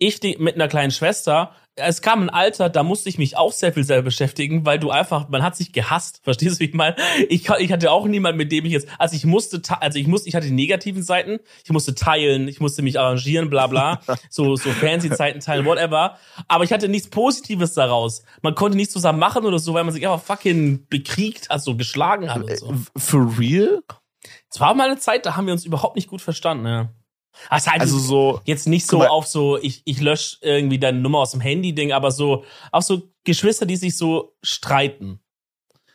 ich mit einer kleinen Schwester, es kam ein Alter, da musste ich mich auch sehr viel selber beschäftigen, weil du einfach, man hat sich gehasst. Verstehst du, wie ich meine? Ich, ich hatte auch niemanden, mit dem ich jetzt, also ich musste, te- also ich musste, ich hatte die negativen Seiten, ich musste teilen, ich musste mich arrangieren, bla bla, so, so fancy Zeiten teilen, whatever. Aber ich hatte nichts Positives daraus. Man konnte nichts zusammen machen oder so, weil man sich einfach fucking bekriegt hat, so geschlagen hat und so. Äh, For real? Es war mal eine Zeit, da haben wir uns überhaupt nicht gut verstanden, ja. Also, halt Also so, jetzt nicht so mal. auf so, ich, ich lösche irgendwie deine Nummer aus dem Handy-Ding, aber so auf so Geschwister, die sich so streiten.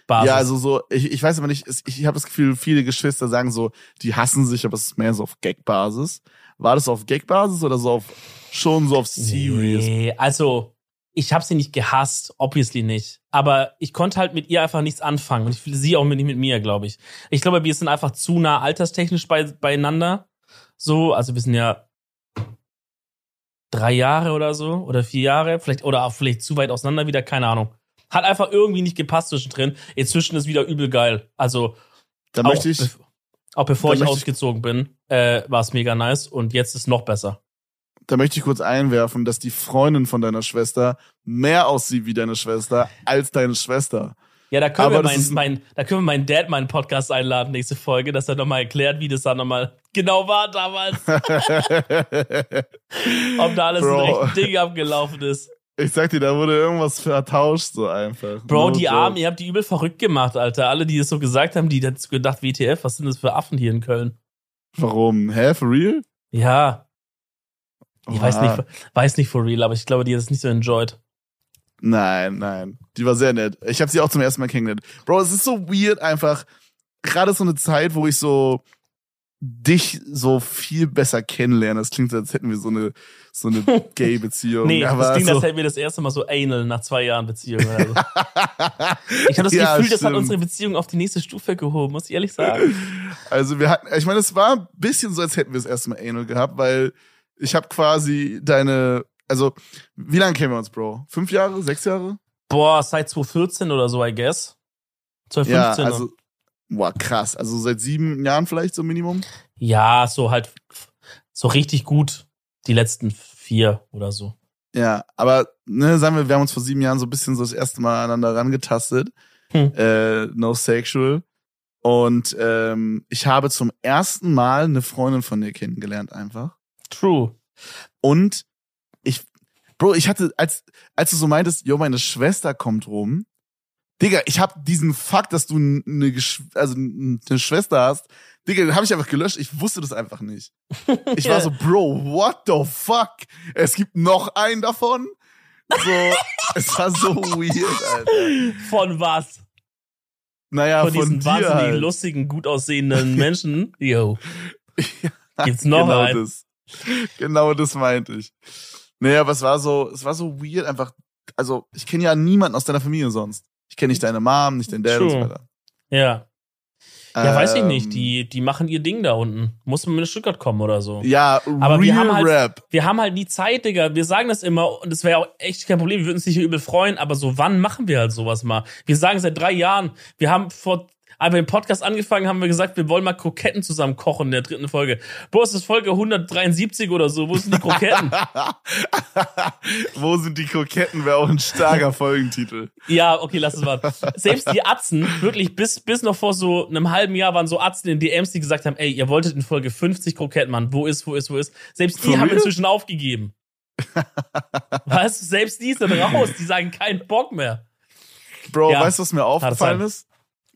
Basis. ja, also so, ich, ich weiß aber nicht, es- ich habe das Gefühl, viele Geschwister sagen so, die hassen sich, aber es ist mehr so auf Gag-Basis. War das auf Gag-Basis oder so auf, schon so auf Serious? Nee, also ich habe sie nicht gehasst, obviously nicht. Aber ich konnte halt mit ihr einfach nichts anfangen. Und ich sie auch nicht mit mir, glaube ich. Ich glaube, wir sind einfach zu nah alterstechnisch bei, beieinander. So, also wir sind ja drei Jahre oder so oder vier Jahre, vielleicht oder auch vielleicht zu weit auseinander wieder, keine Ahnung. Hat einfach irgendwie nicht gepasst zwischendrin. Inzwischen ist wieder übel geil. Also Da auch, möchte ich, auch bevor ich möchte ich- ausgezogen bin, äh, war es mega nice und jetzt ist noch besser. da möchte ich kurz einwerfen, dass die Freundin von deiner Schwester mehr aussieht wie deine Schwester als deine Schwester. Ja, da können Aber wir das meinen, ist ein- mein, da können wir meinen Dad meinen Podcast einladen, nächste Folge, dass er nochmal erklärt, wie das da nochmal genau war damals. Ob da alles Bro. in rechten Ding abgelaufen ist. Ich sag dir, da wurde irgendwas vertauscht, so einfach. Bro, No die joke. Armen, ihr habt die übel verrückt gemacht, Alter. Alle, die das so gesagt haben, die so gedacht, WTF, was sind das für Affen hier in Köln? Warum? Hä, for real? Ja, ich weiß Oha. nicht, weiß nicht for real, aber ich glaube, die hat es nicht so enjoyed. Nein, nein. Die war sehr nett. Ich habe sie auch zum ersten Mal kennengelernt. Bro, es ist so weird einfach. Gerade so eine Zeit, wo ich so dich so viel besser kennenlerne. Das klingt, als hätten wir so eine so eine Gay-Beziehung. Nee, aber das so, das hätten wir das erste Mal so anal nach zwei Jahren Beziehung. Oder so. Ich habe das Ja, Gefühl, das hat stimmt. unsere Beziehung auf die nächste Stufe gehoben, muss ich ehrlich sagen. Also wir hatten, ich meine, es war ein bisschen so, als hätten wir das erste Mal Anal gehabt, weil ich habe quasi deine, also wie lange kennen wir uns, Bro? Fünf Jahre, sechs Jahre? Boah, seit 2014 oder so, I guess. 2015. Ja, also, boah, krass. Also seit sieben Jahren vielleicht so Minimum. ja, so halt so richtig gut die letzten vier oder so. Ja, aber ne, sagen wir, wir haben uns vor sieben Jahren so ein bisschen so das erste Mal aneinander rangetastet. Hm. Äh, no sexual. Und ähm, ich habe zum ersten Mal eine Freundin von dir kennengelernt einfach. True. Und Bro, ich hatte, als, als du so meintest, jo, meine Schwester kommt rum. Digga, ich hab diesen Fakt, dass du eine, Gesch also eine Schwester hast, Digga, den habe ich einfach gelöscht. Ich wusste das einfach nicht. Ich war so, Bro, what the fuck? Es gibt noch einen davon. So, es war so weird, Alter. Von was? Naja, Von von, diesen dir wahnsinnig halt. lustigen, gut aussehenden Menschen. Yo. Gibt's noch genau einen? das. Genau das meinte ich. Naja, aber es war so, es war so weird einfach. Also, ich kenne ja niemanden aus deiner Familie sonst. Ich kenne nicht deine Mom, nicht deinen Dad und so True. weiter. Ja. Ja, weiß ich Ähm, nicht. Die, die machen ihr Ding da unten. Muss man mit Stuttgart kommen oder so. Ja, Aber wir haben halt- Rap. Wir haben halt nie Zeit, Digga. Wir sagen das immer und es wäre auch echt kein Problem. Wir würden uns sicher übel freuen, aber so wann machen wir halt sowas mal? Wir sagen seit drei Jahren, wir haben vor, Aber im Podcast angefangen haben wir gesagt, wir wollen mal Kroketten zusammen kochen in der dritten Folge. Boah, es ist Folge 173 oder so. Wo sind die Kroketten? Wo sind die Kroketten? Wäre auch ein starker Folgentitel. Ja, okay, lass es mal. Selbst die Atzen, wirklich bis, bis noch vor so einem halben Jahr waren so Atzen in DMs, die gesagt haben, ey, ihr wolltet in Folge 50 Kroketten machen. Wo ist, wo ist, wo ist? Selbst die For haben real? inzwischen aufgegeben. weißt du, selbst die sind raus. Die sagen keinen Bock mehr. Bro, Ja. weißt du, was mir aufgefallen ist?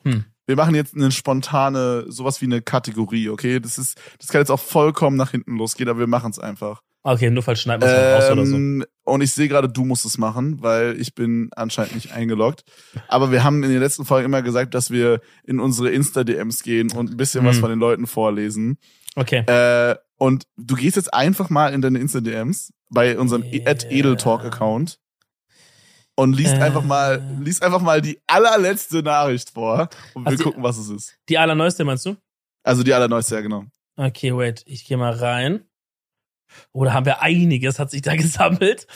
Hm. Wir machen jetzt eine spontane, sowas wie eine Kategorie, okay? Das ist, das kann jetzt auch vollkommen nach hinten losgehen, aber wir machen es einfach. Okay, nur falls schneiden wir es mal raus oder so. Ähm, und ich sehe gerade, du musst es machen, weil ich bin anscheinend nicht eingeloggt. Aber wir haben in den letzten Folgen immer gesagt, dass wir in unsere Insta-DMs gehen und ein bisschen was Hm. von den Leuten vorlesen. Okay. Äh, und du gehst jetzt einfach mal in deine Insta-DMs bei unserem Yeah. Edeltalk-Account und liest Äh. einfach mal, liest einfach mal die allerletzte Nachricht vor und wir Also die- gucken, was es ist. Die allerneueste meinst du? Also die allerneueste, ja genau. Okay, wait, ich gehe mal rein. Oder haben wir einiges, hat sich da gesammelt.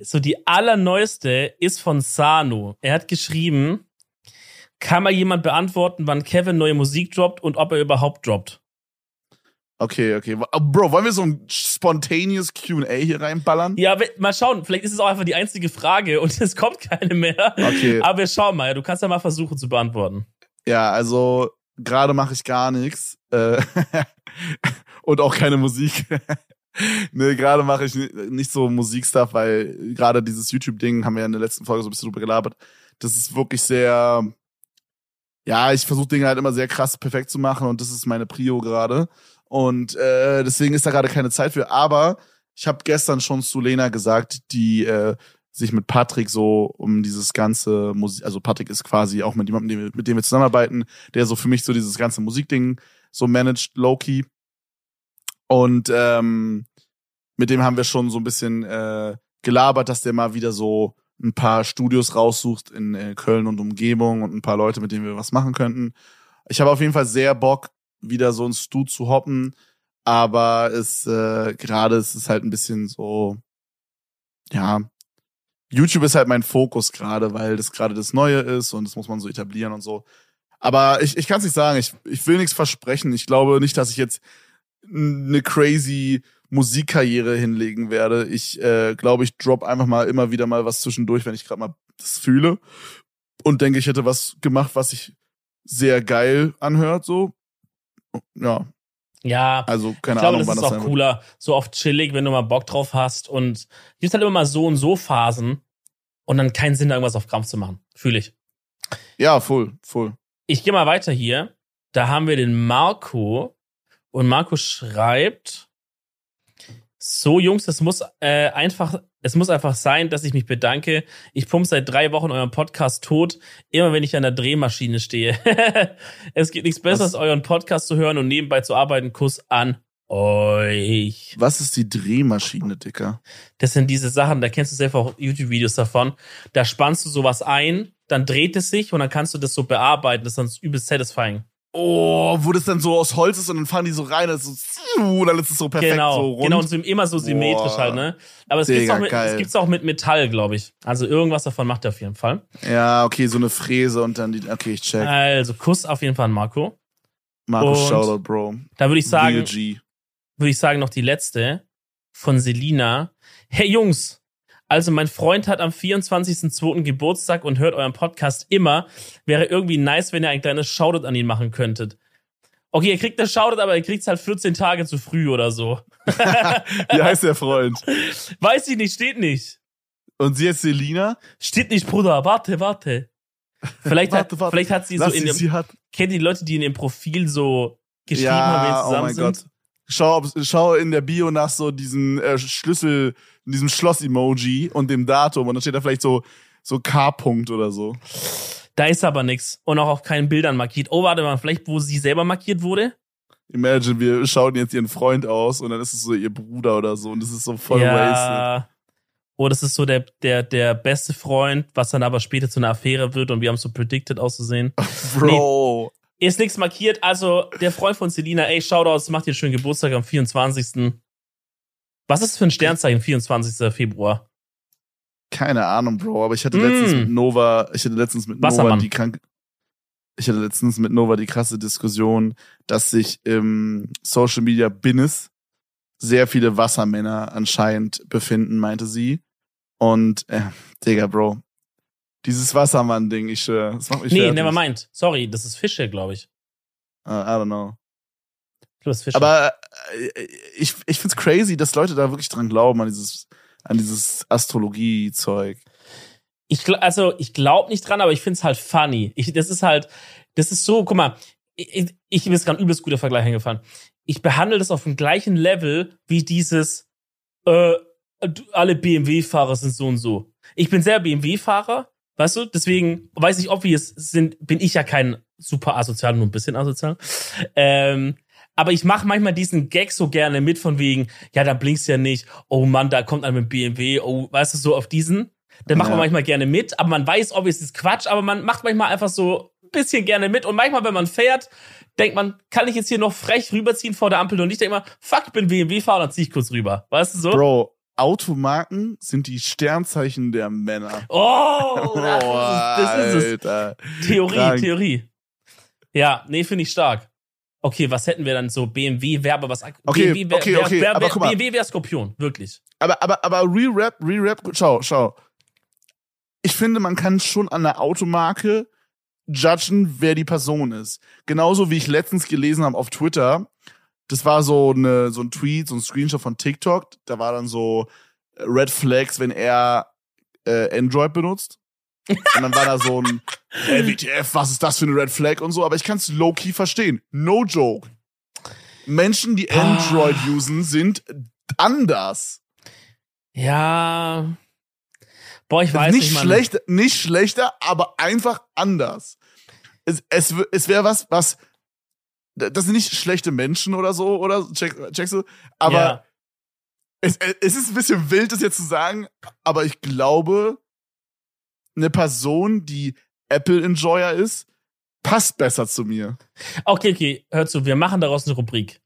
So, die allerneueste ist von Sano. Er hat geschrieben, kann mal jemand beantworten, wann Kevin neue Musik droppt und ob er überhaupt droppt? Okay, okay. Wa- Bro, wollen wir so ein spontaneous Q&A hier reinballern? Ja, mal schauen, vielleicht ist es auch einfach die einzige Frage und es kommt keine mehr. Okay. Aber wir schauen mal, du kannst ja mal versuchen zu beantworten. Ja, also gerade mache ich gar nichts. Äh, und auch keine Musik. nee, gerade mache ich ni- nicht so Musikstuff, weil gerade dieses YouTube-Ding haben wir ja in der letzten Folge so ein bisschen drüber gelabert. Das ist wirklich sehr, ja, ich versuche Dinge halt immer sehr krass perfekt zu machen und das ist meine Prio gerade. Und äh, deswegen ist da gerade keine Zeit für. Aber ich habe gestern schon zu Lena gesagt, die äh, sich mit Patrick so um dieses ganze Musik, also Patrick ist quasi auch mit jemandem, mit dem wir- zusammenarbeiten, der so für mich so dieses ganze Musikding so managt, low-key. Und ähm, mit dem haben wir schon so ein bisschen äh, gelabert, dass der mal wieder so ein paar Studios raussucht in äh, Köln und Umgebung und ein paar Leute, mit denen wir was machen könnten. Ich habe auf jeden Fall sehr Bock, wieder so ins Stu zu hoppen, aber es äh, gerade ist es halt ein bisschen so, ja, YouTube ist halt mein Fokus gerade, weil das gerade das Neue ist und das muss man so etablieren und so. Aber ich, ich kann es nicht sagen, ich, ich will nichts versprechen. Ich glaube nicht, dass ich jetzt eine crazy Musikkarriere hinlegen werde. Ich äh, glaube, ich drop einfach mal immer wieder mal was zwischendurch, wenn ich gerade mal das fühle und denke, ich hätte was gemacht, was sich sehr geil anhört, so. Ja, Ja, also keine ich glaube, Ahnung, das ist das auch sein wird. cooler, so oft chillig, wenn du mal Bock drauf hast. Und es gibt halt immer mal so und so Phasen und dann keinen Sinn, da irgendwas auf Krampf zu machen. Fühle ich. Ja, voll, voll. Ich gehe mal weiter hier. Da haben wir den Marco. Und Marco schreibt: So, Jungs, es muss äh, einfach, es muss einfach sein, dass ich mich bedanke. Ich pump seit drei Wochen euren Podcast tot, immer wenn ich an der Drehmaschine stehe. es gibt nichts Besseres, Was? euren Podcast zu hören und nebenbei zu arbeiten. Kuss an euch. Was ist die Drehmaschine, Dicker? Das sind diese Sachen, da kennst du selber auch YouTube-Videos davon. Da spannst du sowas ein, dann dreht es sich und dann kannst du das so bearbeiten. Das ist dann übelst satisfying. Oh, wo das dann so aus Holz ist und dann fahren die so rein, und so, und dann ist es so perfekt genau, so rund. genau, und so, immer so symmetrisch Boah. halt, ne? Aber es gibt's, auch mit, geil. es gibt's auch mit Metall, glaube ich. Also irgendwas davon macht er auf jeden Fall. Ja, okay, so eine Fräse und dann die, okay, ich check. Also Kuss auf jeden Fall an Marco. Und- Shoutout, Bro. Da würde ich sagen, würde ich sagen noch die letzte von Selina. Hey Jungs, also mein Freund hat am 24.02. Geburtstag und hört euren Podcast immer. Wäre irgendwie nice, wenn ihr ein kleines Shoutout an ihn machen könntet. Okay, ihr kriegt eine Shoutout, aber ihr kriegt's halt 14 Tage zu früh oder so. Wie heißt der Freund? Weiß ich nicht, steht nicht. Und sie ist Selina? Steht nicht, Bruder. Warte, warte. Vielleicht, Warte, hat, warte. vielleicht hat sie so Lass in sie, dem, sie hat. kennt ihr die Leute, die in ihrem Profil so geschrieben Ja, haben, wenn sie oh zusammen mein sind? Gott. Schau, schau in der Bio nach so diesen äh, Schlüssel, diesem Schloss-Emoji und dem Datum und dann steht da vielleicht so, so K-Punkt oder so. Da ist aber nix. Und auch auf keinen Bildern markiert. Oh, warte mal, vielleicht, wo sie selber markiert wurde? Imagine, wir schauen jetzt ihren Freund aus und dann ist es so ihr Bruder oder so und das ist so voll wasted. ja. Oh, das ist so der, der, der beste Freund, was dann aber später zu einer Affäre wird und wir haben so predicted auszusehen. Bro. Ist nichts markiert, also der Freund von Selina, ey, Shoutouts, macht ihr schönen Geburtstag am 24. Was ist für ein Sternzeichen, 24. Februar? Keine Ahnung, Bro, aber ich hatte Mm. letztens mit Nova, ich hatte letztens mit Nova die krank. ich hatte letztens mit Nova die krasse Diskussion, dass sich im Social Media Business sehr viele Wassermänner anscheinend befinden, meinte sie. Und, äh, Digga, Bro. Dieses Wassermann-Ding, ich schwör, das macht mich Nee, fertig. never mind. Sorry, das ist Fische, glaube ich. Uh, I don't know. Ich glaube, das ist Fische. Aber äh, ich, ich find's crazy, dass Leute da wirklich dran glauben, an dieses, an dieses Astrologie-Zeug. Ich, also, ich glaube nicht dran, aber ich find's halt funny. Ich, das ist halt, das ist so, guck mal, ich, ich mir ist gerade ein übelst guter Vergleich eingefallen. Ich behandle das auf dem gleichen Level wie dieses, äh, alle BMW-Fahrer sind so und so. Ich bin sehr BMW-Fahrer, weißt du, deswegen weiß ich, obvious sind, bin ich ja kein super asozial, nur ein bisschen asozial. Ähm, aber ich mache manchmal diesen Gag so gerne mit von wegen, ja, da blinkst ja nicht, oh Mann, da kommt einer mit BMW, oh, weißt du, so auf diesen. Den macht man Ja. manchmal gerne mit, aber man weiß, ob es ist Quatsch, aber man macht manchmal einfach so ein bisschen gerne mit. Und manchmal, wenn man fährt, denkt man, kann ich jetzt hier noch frech rüberziehen vor der Ampel und ich denke mal, fuck, ich bin BMW-Fahrer, dann zieh ich kurz rüber. Weißt du so? Bro, Automarken sind die Sternzeichen der Männer. Oh, das, ist, es, das ist es. Theorie, Krank. Theorie. Ja, nee, finde ich stark. Okay, was hätten wir dann so? BMW-Werbe, was? Okay, BMW wär, okay, wär, okay, wär, aber wär, mal. BMW wäre Skorpion, wirklich. Aber, aber, aber Re-Rap, Re-Rap, schau, schau. Ich finde, man kann schon an der Automarke judgen, wer die Person ist. Genauso wie ich letztens gelesen habe auf Twitter. Das war so eine, so ein Tweet, so ein Screenshot von TikTok. Da war dann so äh, Red Flags, wenn er äh, Android benutzt. Und dann war da so ein äh, WTF, was ist das für eine Red Flag und so. Aber ich kann es low-key verstehen. No joke. Menschen, die Ah. Android usen, sind anders. Ja. Boah, ich weiß nicht nicht, Mann. schlecht, nicht schlechter, aber einfach anders. Es, es, es wäre was, was, das sind nicht schlechte Menschen oder so, oder check, checkst du? Aber Ja. es, es ist ein bisschen wild, das jetzt zu sagen, aber ich glaube, eine Person, die Apple-Enjoyer ist, passt besser zu mir. Okay, okay, hör zu, wir machen daraus eine Rubrik.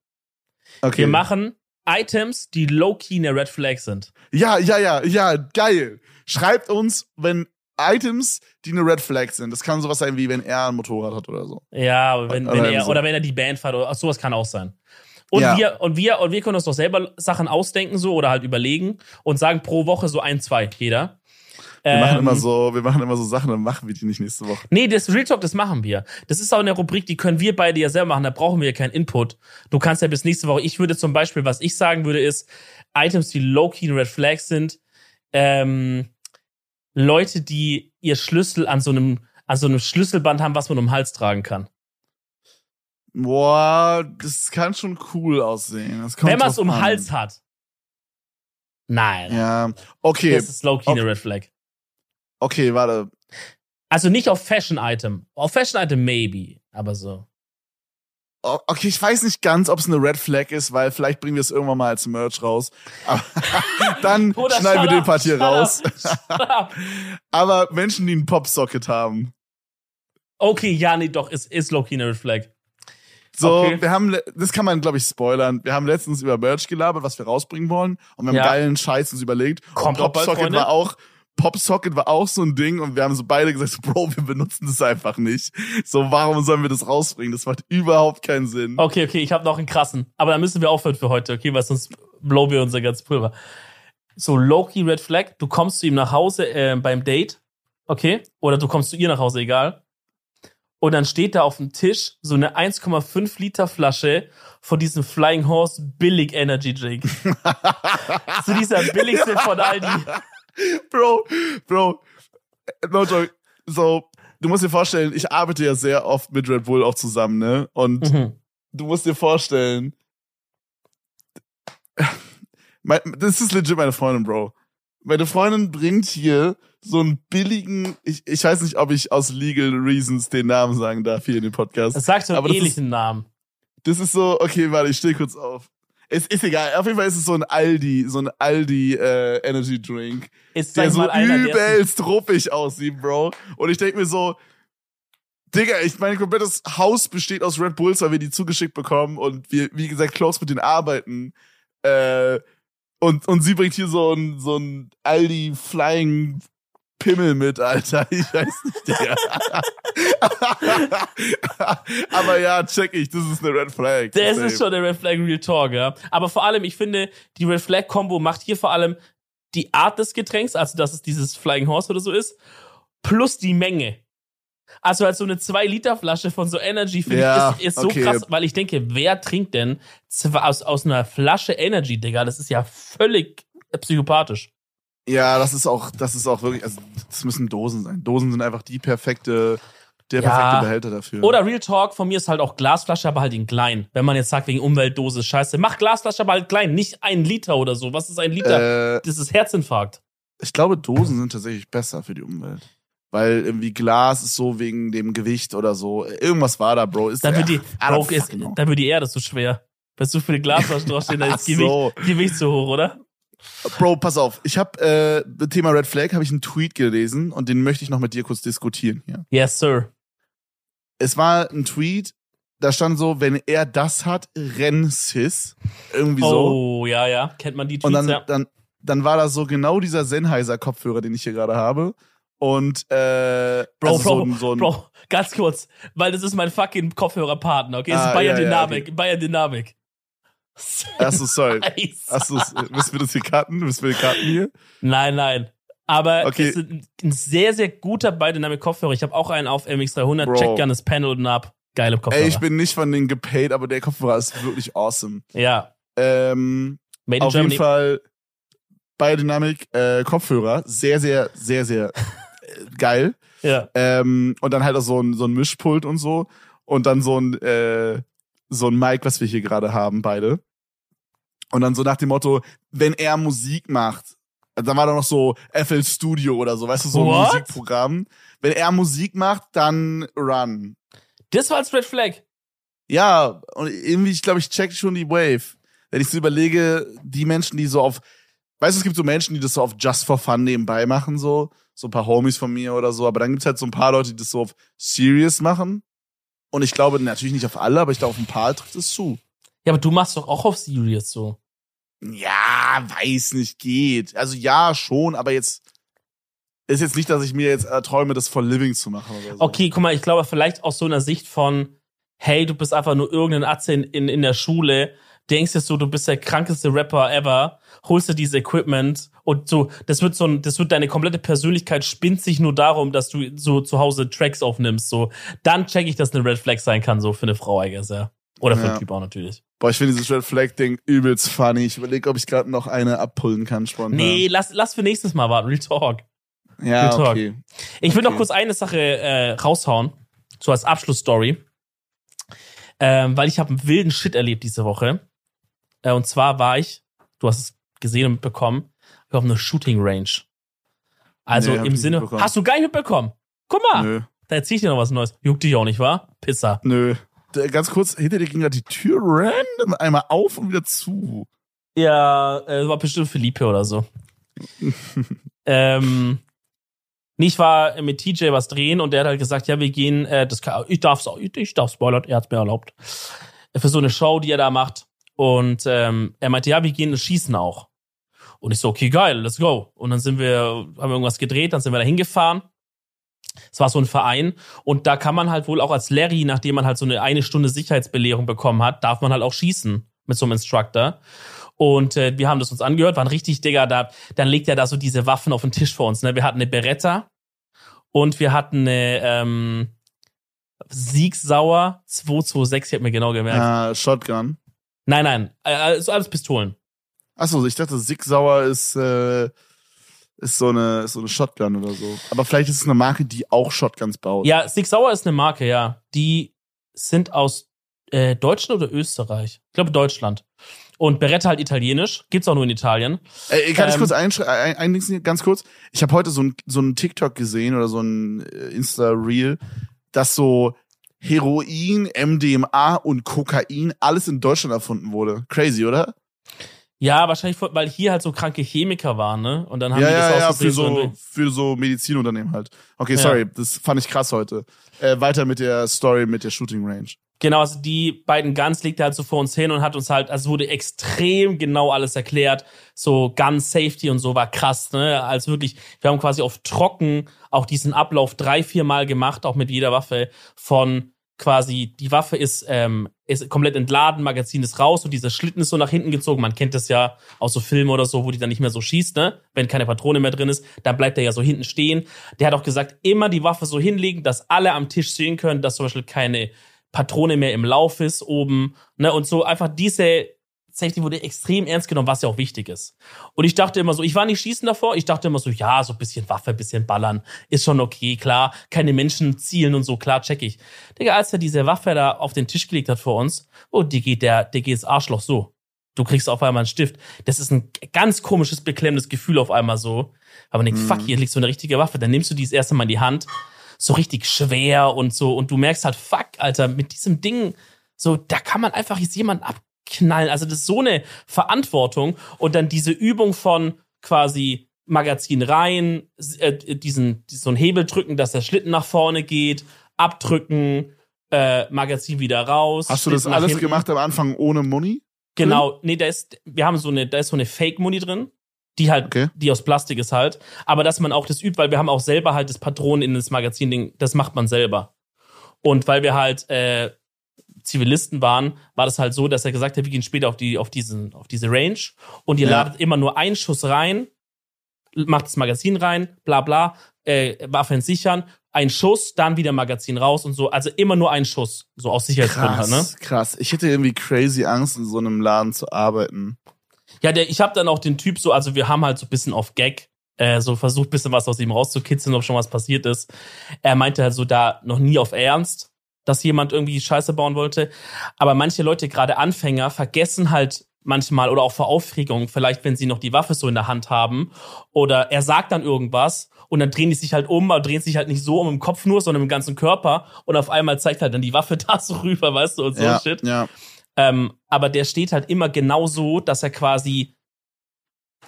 Okay. Wir machen Items, die low-key eine Red Flag sind. Ja, ja, ja, ja, geil. Schreibt uns, wenn Items, die eine Red Flag sind. Das kann sowas sein, wie wenn er ein Motorrad hat oder so. Ja, wenn, wenn Oder er, so. oder wenn er die Band fährt, oder sowas kann auch sein. Und Ja. wir, und wir, und wir können uns doch selber Sachen ausdenken, so, oder halt überlegen und sagen pro Woche so ein, zwei, jeder. Wir machen Ähm, immer so, wir machen immer so Sachen, dann machen wir die nicht nächste Woche. Nee, das Real Talk, das machen wir. Das ist auch eine Rubrik, die können wir beide ja selber machen, da brauchen wir ja keinen Input. Du kannst ja bis nächste Woche, ich würde zum Beispiel, was ich sagen würde, ist, Items, die low-key Red Flags sind, ähm, Leute, die ihr Schlüssel an so einem, an so einem Schlüsselband haben, was man um den Hals tragen kann. Boah, das kann schon cool aussehen. Wenn man es um den. Hals hat. Nein. Ja, okay, Das ist low-key eine. Red Flag. Okay, warte. Also nicht auf Fashion-Item. Auf Fashion-Item maybe, aber so. Okay, ich weiß nicht ganz, ob es eine Red Flag ist, weil vielleicht bringen wir es irgendwann mal als Merch raus. Aber dann Bruder, schneiden wir den Part hier raus. Aber Menschen, die einen Popsocket haben. Okay, ja, nee, doch, ist, ist low-key eine Red Flag. So, Okay. wir haben, das kann man, glaube ich, spoilern. Wir haben letztens über Merch gelabert, was wir rausbringen wollen. Und wir haben Ja. geilen Scheiß uns überlegt. Kommt und Popsocket war auch, Popsocket war auch so ein Ding. Und wir haben so beide gesagt, so, Bro, wir benutzen das einfach nicht. So, warum sollen wir das rausbringen? Das macht überhaupt keinen Sinn. Okay, okay, ich habe noch einen krassen. Aber dann müssen wir aufhören für heute, okay? Weil sonst blowen wir unser ganzes Pulver. So, Loki Red Flag, du kommst zu ihm nach Hause äh, beim Date, okay? Oder du kommst zu ihr nach Hause, egal. Und dann steht da auf dem Tisch so eine 1,5 Liter Flasche von diesem Flying Horse Billig Energy Drink. so dieser billigste von Aldi. Bro, Bro, no joke. So, du musst dir vorstellen, ich arbeite ja sehr oft mit Red Bull auch zusammen, ne? Und Mhm. du musst dir vorstellen, das ist legit meine Freundin, Bro. Meine Freundin bringt hier so einen billigen, ich, ich weiß nicht, ob ich aus legal reasons den Namen sagen darf hier in dem Podcast. Das sagt so einen Aber das ist- ähnlichen Namen. Das ist so, okay, warte, ich stehe kurz auf. Es ist egal, auf jeden Fall ist es so ein Aldi, so ein Aldi äh, Energy Drink, Ist der so einer, übelst ruppig aussieht, Bro. Und ich denk mir so, Digga, ich mein komplettes Haus besteht aus Red Bulls, weil wir die zugeschickt bekommen und wir, wie gesagt, close mit denen arbeiten. Äh, und, und sie bringt hier so ein, so ein Aldi Flying Pimmel mit, Alter. Ich weiß nicht, Digga. Aber ja, check ich, das ist eine Red Flag. Das Safe. ist schon der Red Flag Real Talk, ja. Aber vor allem, ich finde, die Red Flag Combo macht hier vor allem die Art des Getränks, also dass es dieses Flying Horse oder so ist, plus die Menge. Also als so eine 2-Liter-Flasche von so Energy finde Ja, ich ist, ist so okay. krass, weil ich denke, wer trinkt denn aus, aus einer Flasche Energy, Digga? Das ist ja völlig psychopathisch. Ja, das ist auch, das ist auch wirklich, also das müssen Dosen sein. Dosen sind einfach die perfekte, der Ja. perfekte Behälter dafür. Oder Real Talk, von mir ist halt auch Glasflasche, aber halt in klein. Wenn man jetzt sagt, wegen Umweltdose, scheiße, mach Glasflasche, aber halt klein, nicht ein Liter oder so. Was ist ein Liter? äh, Das ist Herzinfarkt. ich glaube, Dosen sind tatsächlich besser für die Umwelt. Weil irgendwie Glas ist so wegen dem Gewicht oder so. Irgendwas war da, Bro. Ist Dann wird die, don't Bro, ist, dann wird die Erde so schwer. Weil so viele Glasflaschen draufstehen, Ach ist Gewicht, so. Gewicht so hoch, oder? Bro, pass auf. Ich habe äh, das Thema Red Flag habe ich einen Tweet gelesen und den möchte ich noch mit dir kurz diskutieren hier. Yes, sir. Es war ein Tweet, da stand so, wenn er das hat, renn Sis. Irgendwie so. Oh, ja, ja. Kennt man die Und Tweets, dann, ja. dann, dann war da so genau dieser Sennheiser-Kopfhörer, den ich hier gerade habe. Und äh, Bro, also Bro, so ein, so ein Bro, ganz kurz, weil das ist mein fucking Kopfhörerpartner, okay? Das Ah, ist Bayer ja, ja, Dynamik, Bayer Dynamik. Achso, sorry. Achso, müssen wir das hier cutten? Müssen wir cutten hier? Nein, nein. Aber Okay. es ist ein, ein sehr, sehr guter Biodynamic Kopfhörer. Ich habe auch einen auf MX300. Bro. Check gerne das Panel unten ab. Geile Kopfhörer. Ey, ich bin nicht von denen gepaid, aber der Kopfhörer ist wirklich awesome. ja. Ähm, Made in auf jeden Germany. Fall Biodynamic äh, Kopfhörer, sehr, sehr, sehr, sehr äh, geil. Ja. Ähm, und dann halt auch so ein, so ein Mischpult und so. Und dann so ein, äh, so ein Mic, was wir hier gerade haben, beide. Und dann so nach dem Motto, wenn er Musik macht, dann war da noch so FL Studio oder so, weißt du, so ein What? Musikprogramm. Wenn er Musik macht, dann Run. Das war als Red Flag. Ja, und irgendwie, ich glaube, ich check schon die Wave. Wenn ich so überlege, die Menschen, die so auf, weißt du, es gibt so Menschen, die das so auf Just for Fun nebenbei machen, so, so ein paar Homies von mir oder so, aber dann gibt's halt so ein paar Leute, die das so auf Serious machen. Und ich glaube natürlich nicht auf alle, aber ich glaube, auf ein paar trifft es zu. Ja, aber du machst doch auch auf Serious so. Ja, weiß nicht, geht. Also ja, schon, aber jetzt ist jetzt nicht, dass ich mir jetzt erträume, das for Living zu machen oder so. Okay, guck mal, ich glaube vielleicht aus so einer Sicht von, hey, du bist einfach nur irgendein Atze in, in, in der Schule, denkst jetzt so, du bist der krankeste Rapper ever, holst dir dieses Equipment und so, das wird so ein, das wird deine komplette Persönlichkeit spinnt sich nur darum, dass du so zu Hause Tracks aufnimmst, so. Dann check ich, dass eine Red Flag sein kann, so für eine Frau, I guess, ja. Oder für Ja. einen Typ auch natürlich. Boah, ich finde dieses Red Flag Ding übelst funny. Ich überlege, ob ich gerade noch eine abpullen kann spontan. Nee, lass, lass für nächstes Mal warten, Real Talk. ja, Real Talk. okay. Ich will noch kurz eine Sache äh, raushauen, so als Abschlussstory. Ähm, weil ich habe einen wilden Shit erlebt diese Woche. Äh, und zwar war ich, du hast es gesehen und mitbekommen, auf einer Shooting Range. Also Nee, im Sinne, hast du gar nicht mitbekommen? Guck mal, Nö, da erzähl ich dir noch was Neues. Juckt dich auch nicht, wahr? Pisser. nö. Ganz kurz, hinter dir ging gerade die Tür random einmal auf und wieder zu. Ja, äh, war bestimmt Philippe oder so. ähm, ich war mit TJ was drehen und der hat halt gesagt, ja, wir gehen, äh, das kann, ich darf's auch, ich, ich darf spoilern, er hat's mir erlaubt. Für so eine Show, die er da macht. Und ähm, er meinte, ja, wir gehen schießen auch. Und ich so, okay, geil, let's go. Und dann sind wir, haben wir irgendwas gedreht, dann sind wir da hingefahren. Es war so ein Verein und da kann man halt wohl auch als Larry, nachdem man halt so eine eine Stunde Sicherheitsbelehrung bekommen hat, darf man halt auch schießen mit so einem Instructor. Und äh, wir haben das uns angehört, waren richtig, Digga, da, dann legt er da so diese Waffen auf den Tisch vor uns. Ne? Wir hatten eine Beretta und wir hatten eine ähm, Siegsauer 226, ich hab mir genau gemerkt. Ah, Shotgun. Nein, nein, äh, also alles Pistolen. Achso, ich dachte, Sig Sauer ist, äh, ist so eine, ist so eine Shotgun oder so. Aber vielleicht ist es eine Marke, die auch Shotguns baut. Ja, Sig Sauer ist eine Marke, ja. Die sind aus äh, Deutschland oder Österreich? Ich glaube Deutschland. Und Beretta halt italienisch. Gibt's auch nur in Italien. Äh, kann ich Ähm, kurz einsch- ein, eindingsen, ganz kurz? Ich habe heute so ein, so ein TikTok gesehen oder so ein äh, Insta-Reel, dass so Heroin, MDMA und Kokain alles in Deutschland erfunden wurde. Crazy, oder? Ja, wahrscheinlich, weil hier halt so kranke Chemiker waren, ne? Und dann haben ja, die das ja, ja, für so, für so Medizinunternehmen halt. Okay, Ja. sorry, das fand ich krass heute. Äh, weiter mit der Story mit der Shooting Range. Genau, also die beiden Guns legte halt so vor uns hin und hat uns halt, also wurde extrem genau alles erklärt. So Gun Safety und so war krass, ne? Als wirklich, wir haben quasi auf trocken auch diesen Ablauf drei, vier Mal gemacht, auch mit jeder Waffe von quasi, die Waffe ist, ähm, ist komplett entladen, Magazin ist raus und dieser Schlitten ist so nach hinten gezogen. Man kennt das ja aus so Filmen oder so, wo die dann nicht mehr so schießt, ne? Wenn keine Patrone mehr drin ist, dann bleibt er ja so hinten stehen. Der hat auch gesagt, immer die Waffe so hinlegen, dass alle am Tisch sehen können, dass zum Beispiel keine Patrone mehr im Lauf ist oben, ne? Und so einfach diese Safety wurde extrem ernst genommen, was ja auch wichtig ist. Und ich dachte immer so, ich war nicht schießen davor, ich dachte immer so, ja, so ein bisschen Waffe, ein bisschen ballern, ist schon okay, klar, keine Menschen zielen und so, klar, check ich. Digga, als er diese Waffe da auf den Tisch gelegt hat vor uns, oh, die geht der, der geht das Arschloch so. Du kriegst auf einmal einen Stift. Das ist ein ganz komisches, beklemmendes Gefühl auf einmal so. Aber man denkt, Mhm. fuck, hier liegt so eine richtige Waffe. Dann nimmst du die das erste Mal in die Hand, so richtig schwer und so. Und du merkst halt, fuck, Alter, mit diesem Ding, so, da kann man einfach jetzt jemanden abknallen. Also das ist so eine Verantwortung. Und dann diese Übung von quasi Magazin rein, äh, diesen, so einen Hebel drücken, dass der Schlitten nach vorne geht, abdrücken, äh, Magazin wieder raus. Hast du das alles hinten. gemacht am Anfang ohne Muni? Genau, nee, da ist, wir haben so eine, da ist so eine Fake-Muni drin, die halt, Okay. die aus Plastik ist halt. Aber dass man auch das übt, weil wir haben auch selber halt das Patronen in das Magazin-Ding, das macht man selber. Und weil wir halt äh, Zivilisten waren, war das halt so, dass er gesagt hat, wir gehen später auf die, auf diesen, auf diese Range und ihr Ja. ladet immer nur einen Schuss rein, macht das Magazin rein, bla bla, äh, Waffen sichern, ein Schuss, dann wieder Magazin raus und so. Also immer nur ein Schuss, so aus Sicherheitsgründen halt, ne? Krass, krass. Ich hätte irgendwie crazy Angst, in so einem Laden zu arbeiten. Ja, der, ich habe dann auch den Typ so, also wir haben halt so ein bisschen auf Gag äh, so versucht, bisschen was aus ihm rauszukitzeln, ob schon was passiert ist. Er meinte halt so da noch nie auf Ernst, dass jemand irgendwie Scheiße bauen wollte. Aber manche Leute, gerade Anfänger, vergessen halt manchmal oder auch vor Aufregung, vielleicht wenn sie noch die Waffe so in der Hand haben. Oder er sagt dann irgendwas und dann drehen die sich halt um, aber drehen sich halt nicht so um im Kopf nur, sondern im ganzen Körper. Und auf einmal zeigt halt dann die Waffe da so rüber, weißt du, und so ja, Shit. ja. Ähm, aber der steht halt immer genau so, dass er quasi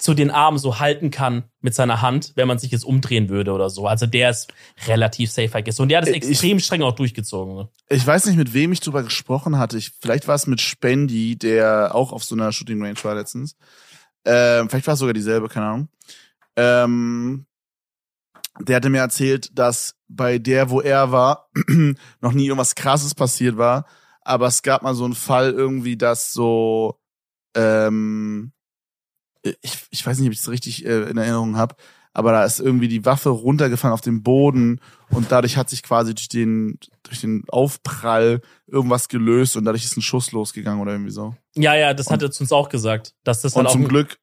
so den Arm so halten kann mit seiner Hand, wenn man sich jetzt umdrehen würde oder so. Also der ist relativ safe, I guess. Und der hat es Ich- extrem streng auch durchgezogen. Ne? Ich weiß nicht, mit wem ich drüber gesprochen hatte. Ich, vielleicht war es mit Spendi, der auch auf so einer Shooting Range war letztens. Ähm, vielleicht war es sogar dieselbe, keine Ahnung. Ähm, der hatte mir erzählt, dass bei der, wo er war, noch nie irgendwas krasses passiert war. Aber es gab mal so einen Fall irgendwie, dass so, ähm, ich, ich weiß nicht, ob ich es richtig äh, in Erinnerung habe, aber da ist irgendwie die Waffe runtergefallen auf den Boden und dadurch hat sich quasi durch den, durch den Aufprall irgendwas gelöst und dadurch ist ein Schuss losgegangen oder irgendwie so. Ja, ja, das Und- hat er zu uns auch gesagt, dass das Und auch zum Glück,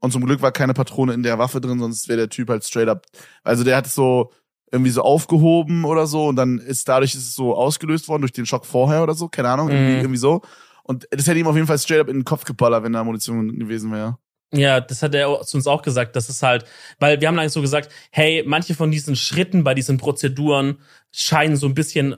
und zum Glück war keine Patrone in der Waffe drin, sonst wäre der Typ halt straight up. Also der hat es so irgendwie so aufgehoben oder so und dann ist dadurch ist es so ausgelöst worden durch den Schock vorher oder so, keine Ahnung, irgendwie, Mhm. irgendwie so. Und das hätte ihm auf jeden Fall straight up in den Kopf geballert, wenn da Munition gewesen wäre. Ja, das hat er uns auch gesagt. Das ist halt, weil wir haben eigentlich so gesagt, hey, manche von diesen Schritten bei diesen Prozeduren scheinen so ein bisschen,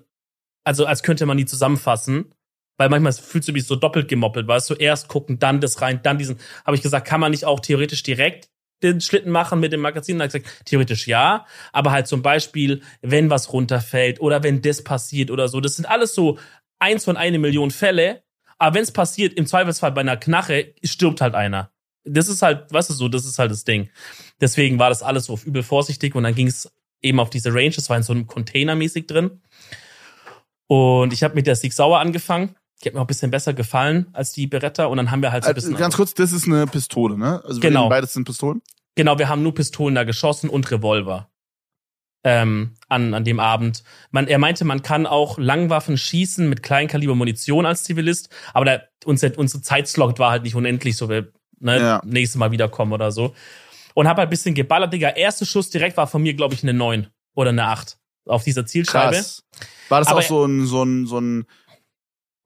also als könnte man die zusammenfassen. Weil manchmal fühlst du dich so doppelt gemoppelt, weißt du, erst gucken, dann das rein, dann diesen. Habe ich gesagt, kann man nicht auch theoretisch direkt den Schlitten machen mit dem Magazin? Da ich gesagt, theoretisch ja, aber halt zum Beispiel, wenn was runterfällt oder wenn das passiert oder so. Das sind alles so eins von eine Million Fälle. Aber wenn es passiert, im Zweifelsfall bei einer Knarre, stirbt halt einer. Das ist halt, weißt du so, das ist halt das Ding. Deswegen war das alles so übel vorsichtig und dann ging es eben auf diese Range, das war in so einem Container mäßig drin. Und ich habe mit der Sig Sauer angefangen. Die hat mir auch ein bisschen besser gefallen als die Beretta und dann haben wir halt so ein Also, bisschen. ganz kurz, das ist eine Pistole, ne? Also Genau. beides sind Pistolen. Genau, wir haben nur Pistolen da geschossen und Revolver. Ähm, an, an dem Abend. Man, er meinte, man kann auch Langwaffen schießen mit Kleinkaliber Munition als Zivilist, aber da, unser, unser Zeitslot war halt nicht unendlich, so wir ne, Ja. nächstes Mal wiederkommen oder so. Und hab halt ein bisschen geballert, Digga. Erster Schuss direkt war von mir, glaube ich, eine 9 oder eine 8 auf dieser Zielscheibe. Krass. War das Aber- auch so ein, so ein, so ein,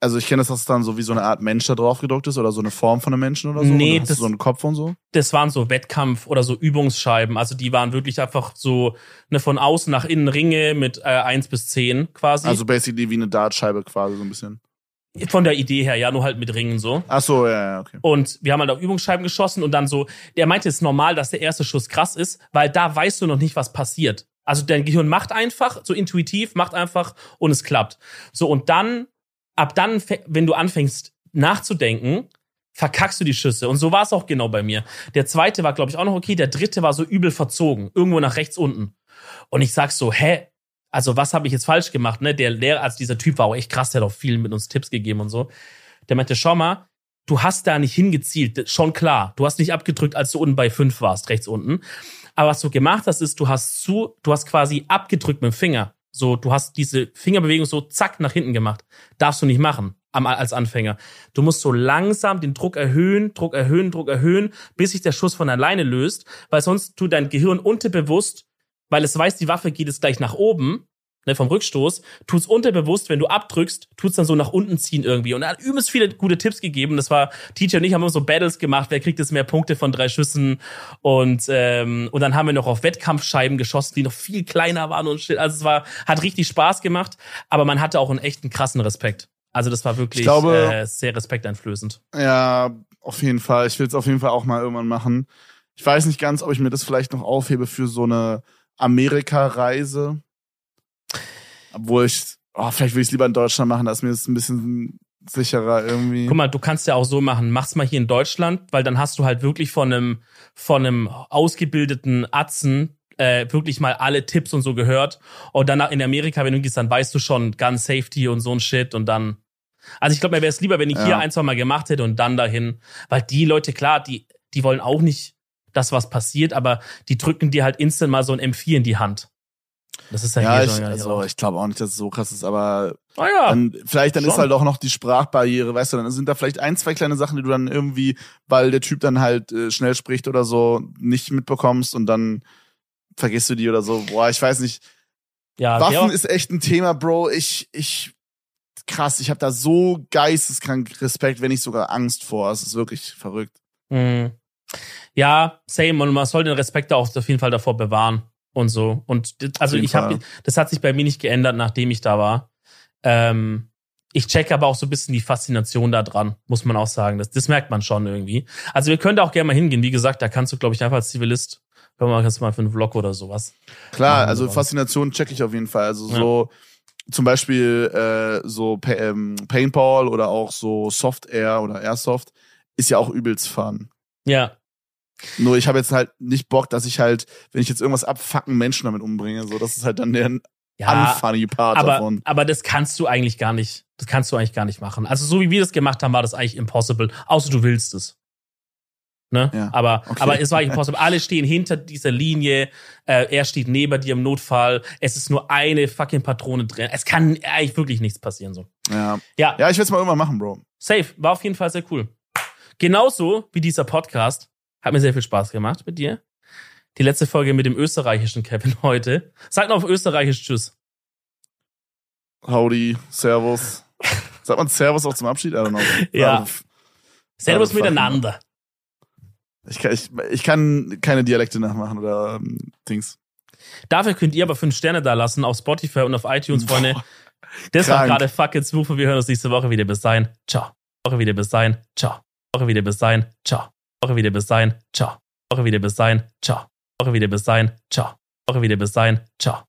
also ich kenne das, dass dann so wie so eine Art Mensch da drauf gedruckt ist oder so eine Form von einem Menschen oder so. Nee, das- so einen Kopf und so. das waren so Wettkampf oder so Übungsscheiben. Also die waren wirklich einfach so ne, von außen nach innen Ringe mit äh, 1 bis 10 quasi. Also basically wie eine Dartscheibe quasi so ein bisschen. Von der Idee her, ja, nur halt mit Ringen so. Ach so, ja, ja, okay. Und wir haben halt auf Übungsscheiben geschossen und dann so, der meinte, es ist normal, dass der erste Schuss krass ist, weil da weißt du noch nicht, was passiert. Also dein Gehirn macht einfach, so intuitiv, macht einfach und es klappt. So, und dann, ab dann, wenn du anfängst nachzudenken, verkackst du die Schüsse. Und so war es auch genau bei mir. Der zweite war, glaube ich, auch noch okay. Der dritte war so übel verzogen. Irgendwo nach rechts unten. Und ich sag so, hä? Also, was habe ich jetzt falsch gemacht? Ne? Der Lehrer, also dieser Typ war auch echt krass, der hat auch vielen mit uns Tipps gegeben und so. Der meinte, schau mal, du hast da nicht hingezielt, schon klar. Du hast nicht abgedrückt, als du unten bei fünf warst, rechts unten. Aber was du gemacht hast, ist, du hast zu, du hast quasi abgedrückt mit dem Finger. So, du hast diese Fingerbewegung so zack nach hinten gemacht. Darfst du nicht machen als Anfänger. Du musst so langsam den Druck erhöhen, Druck erhöhen, Druck erhöhen, bis sich der Schuss von alleine löst, weil sonst tut dein Gehirn unterbewusst, weil es weiß, die Waffe geht es gleich nach oben, ne, vom Rückstoß, tut's unterbewusst, wenn du abdrückst, tut's dann so nach unten ziehen irgendwie. Und er hat übelst viele gute Tipps gegeben. Das war, Teacher und ich haben immer so Battles gemacht, wer kriegt jetzt mehr Punkte von drei Schüssen. Und, ähm, und dann haben wir noch auf Wettkampfscheiben geschossen, die noch viel kleiner waren und shit. Also es war, hat richtig Spaß gemacht, aber man hatte auch einen echten krassen Respekt. Also das war wirklich glaube, äh, sehr respekteinflößend. Ja, auf jeden Fall. Ich will es auf jeden Fall auch mal irgendwann machen. Ich weiß nicht ganz, ob ich mir das vielleicht noch aufhebe für so eine Amerika-Reise. Obwohl ich, oh, vielleicht will ich es lieber in Deutschland machen, da ist mir das ein bisschen sicherer irgendwie. Guck mal, du kannst ja auch so machen, mach's mal hier in Deutschland, weil dann hast du halt wirklich von einem, von einem ausgebildeten Atzen äh, wirklich mal alle Tipps und so gehört. Und danach in Amerika, wenn du gehst, dann weißt du schon Gun Safety und so ein Shit und dann. Also ich glaube, mir wäre es lieber, wenn ich ja. hier ein, zwei Mal gemacht hätte und dann dahin. Weil die Leute, klar, die, die wollen auch nicht, dass was passiert, aber die drücken dir halt instant mal so ein M4 in die Hand. Das ist ja, ja ich, also ich glaube auch nicht, dass es so krass ist, aber ah ja, dann, vielleicht dann schon. ist halt auch noch die Sprachbarriere, weißt du, dann sind da vielleicht ein, zwei kleine Sachen, die du dann irgendwie, weil der Typ dann halt äh, schnell spricht oder so, nicht mitbekommst und dann vergisst du die oder so. Boah, ich weiß nicht. Ja, Waffen ist echt ein Thema, Bro. Ich, ich, krass, ich habe da so geisteskrank Respekt, wenn nicht sogar Angst vor. Es ist wirklich verrückt. Mhm. Ja, same. Und man soll den Respekt auch auf jeden Fall davor bewahren und so. Und also ich habe, das hat sich bei mir nicht geändert, nachdem ich da war. Ähm, ich check aber auch so ein bisschen die Faszination da dran, muss man auch sagen. Das, das merkt man schon irgendwie. Also wir können da auch gerne mal hingehen. Wie gesagt, da kannst du, glaube ich, einfach als Zivilist Können wir jetzt mal für einen Vlog oder sowas. Klar, also sowas. Faszination check ich auf jeden Fall. Also so ja. zum Beispiel äh, so ähm, Paintball oder auch so Soft Air oder Airsoft ist ja auch übelst fun. Ja. Nur ich habe jetzt halt nicht Bock, dass ich halt, wenn ich jetzt irgendwas abfucken, Menschen damit umbringe. So, das ist halt dann der ja, unfunny Part aber, davon. Aber das kannst du eigentlich gar nicht. Das kannst du eigentlich gar nicht machen. Also so wie wir das gemacht haben, war das eigentlich impossible. Außer du willst es. Ne? Ja, aber, okay. aber es war impossible. Alle stehen hinter dieser Linie. Äh, er steht neben dir im Notfall. Es ist nur eine fucking Patrone drin. Es kann eigentlich wirklich nichts passieren so. Ja. Ja, ja ich will es mal irgendwann machen, Bro. Safe. War auf jeden Fall sehr cool. Genauso wie dieser Podcast. Hat mir sehr viel Spaß gemacht mit dir. Die letzte Folge mit dem österreichischen Kevin heute. Sag noch auf österreichisch Tschüss. Howdy, Servus. Sagt man Servus auch zum Abschied? I don't know. Ja. Servus miteinander. Ich kann, ich, ich kann keine Dialekte nachmachen oder ähm, Dings. Dafür könnt ihr aber fünf Sterne da lassen auf Spotify und auf iTunes, Freunde. Das Krank. war gerade smooth und wir hören uns nächste Woche wieder. Bis dahin. Ciao. Woche wieder bis dahin. Ciao. Woche wieder bis dahin. Ciao. Woche wieder bis dahin. Ciao. Woche wieder bis dahin. Ciao. Woche wieder bis dahin. Ciao. Woche wieder bis dahin. Ciao.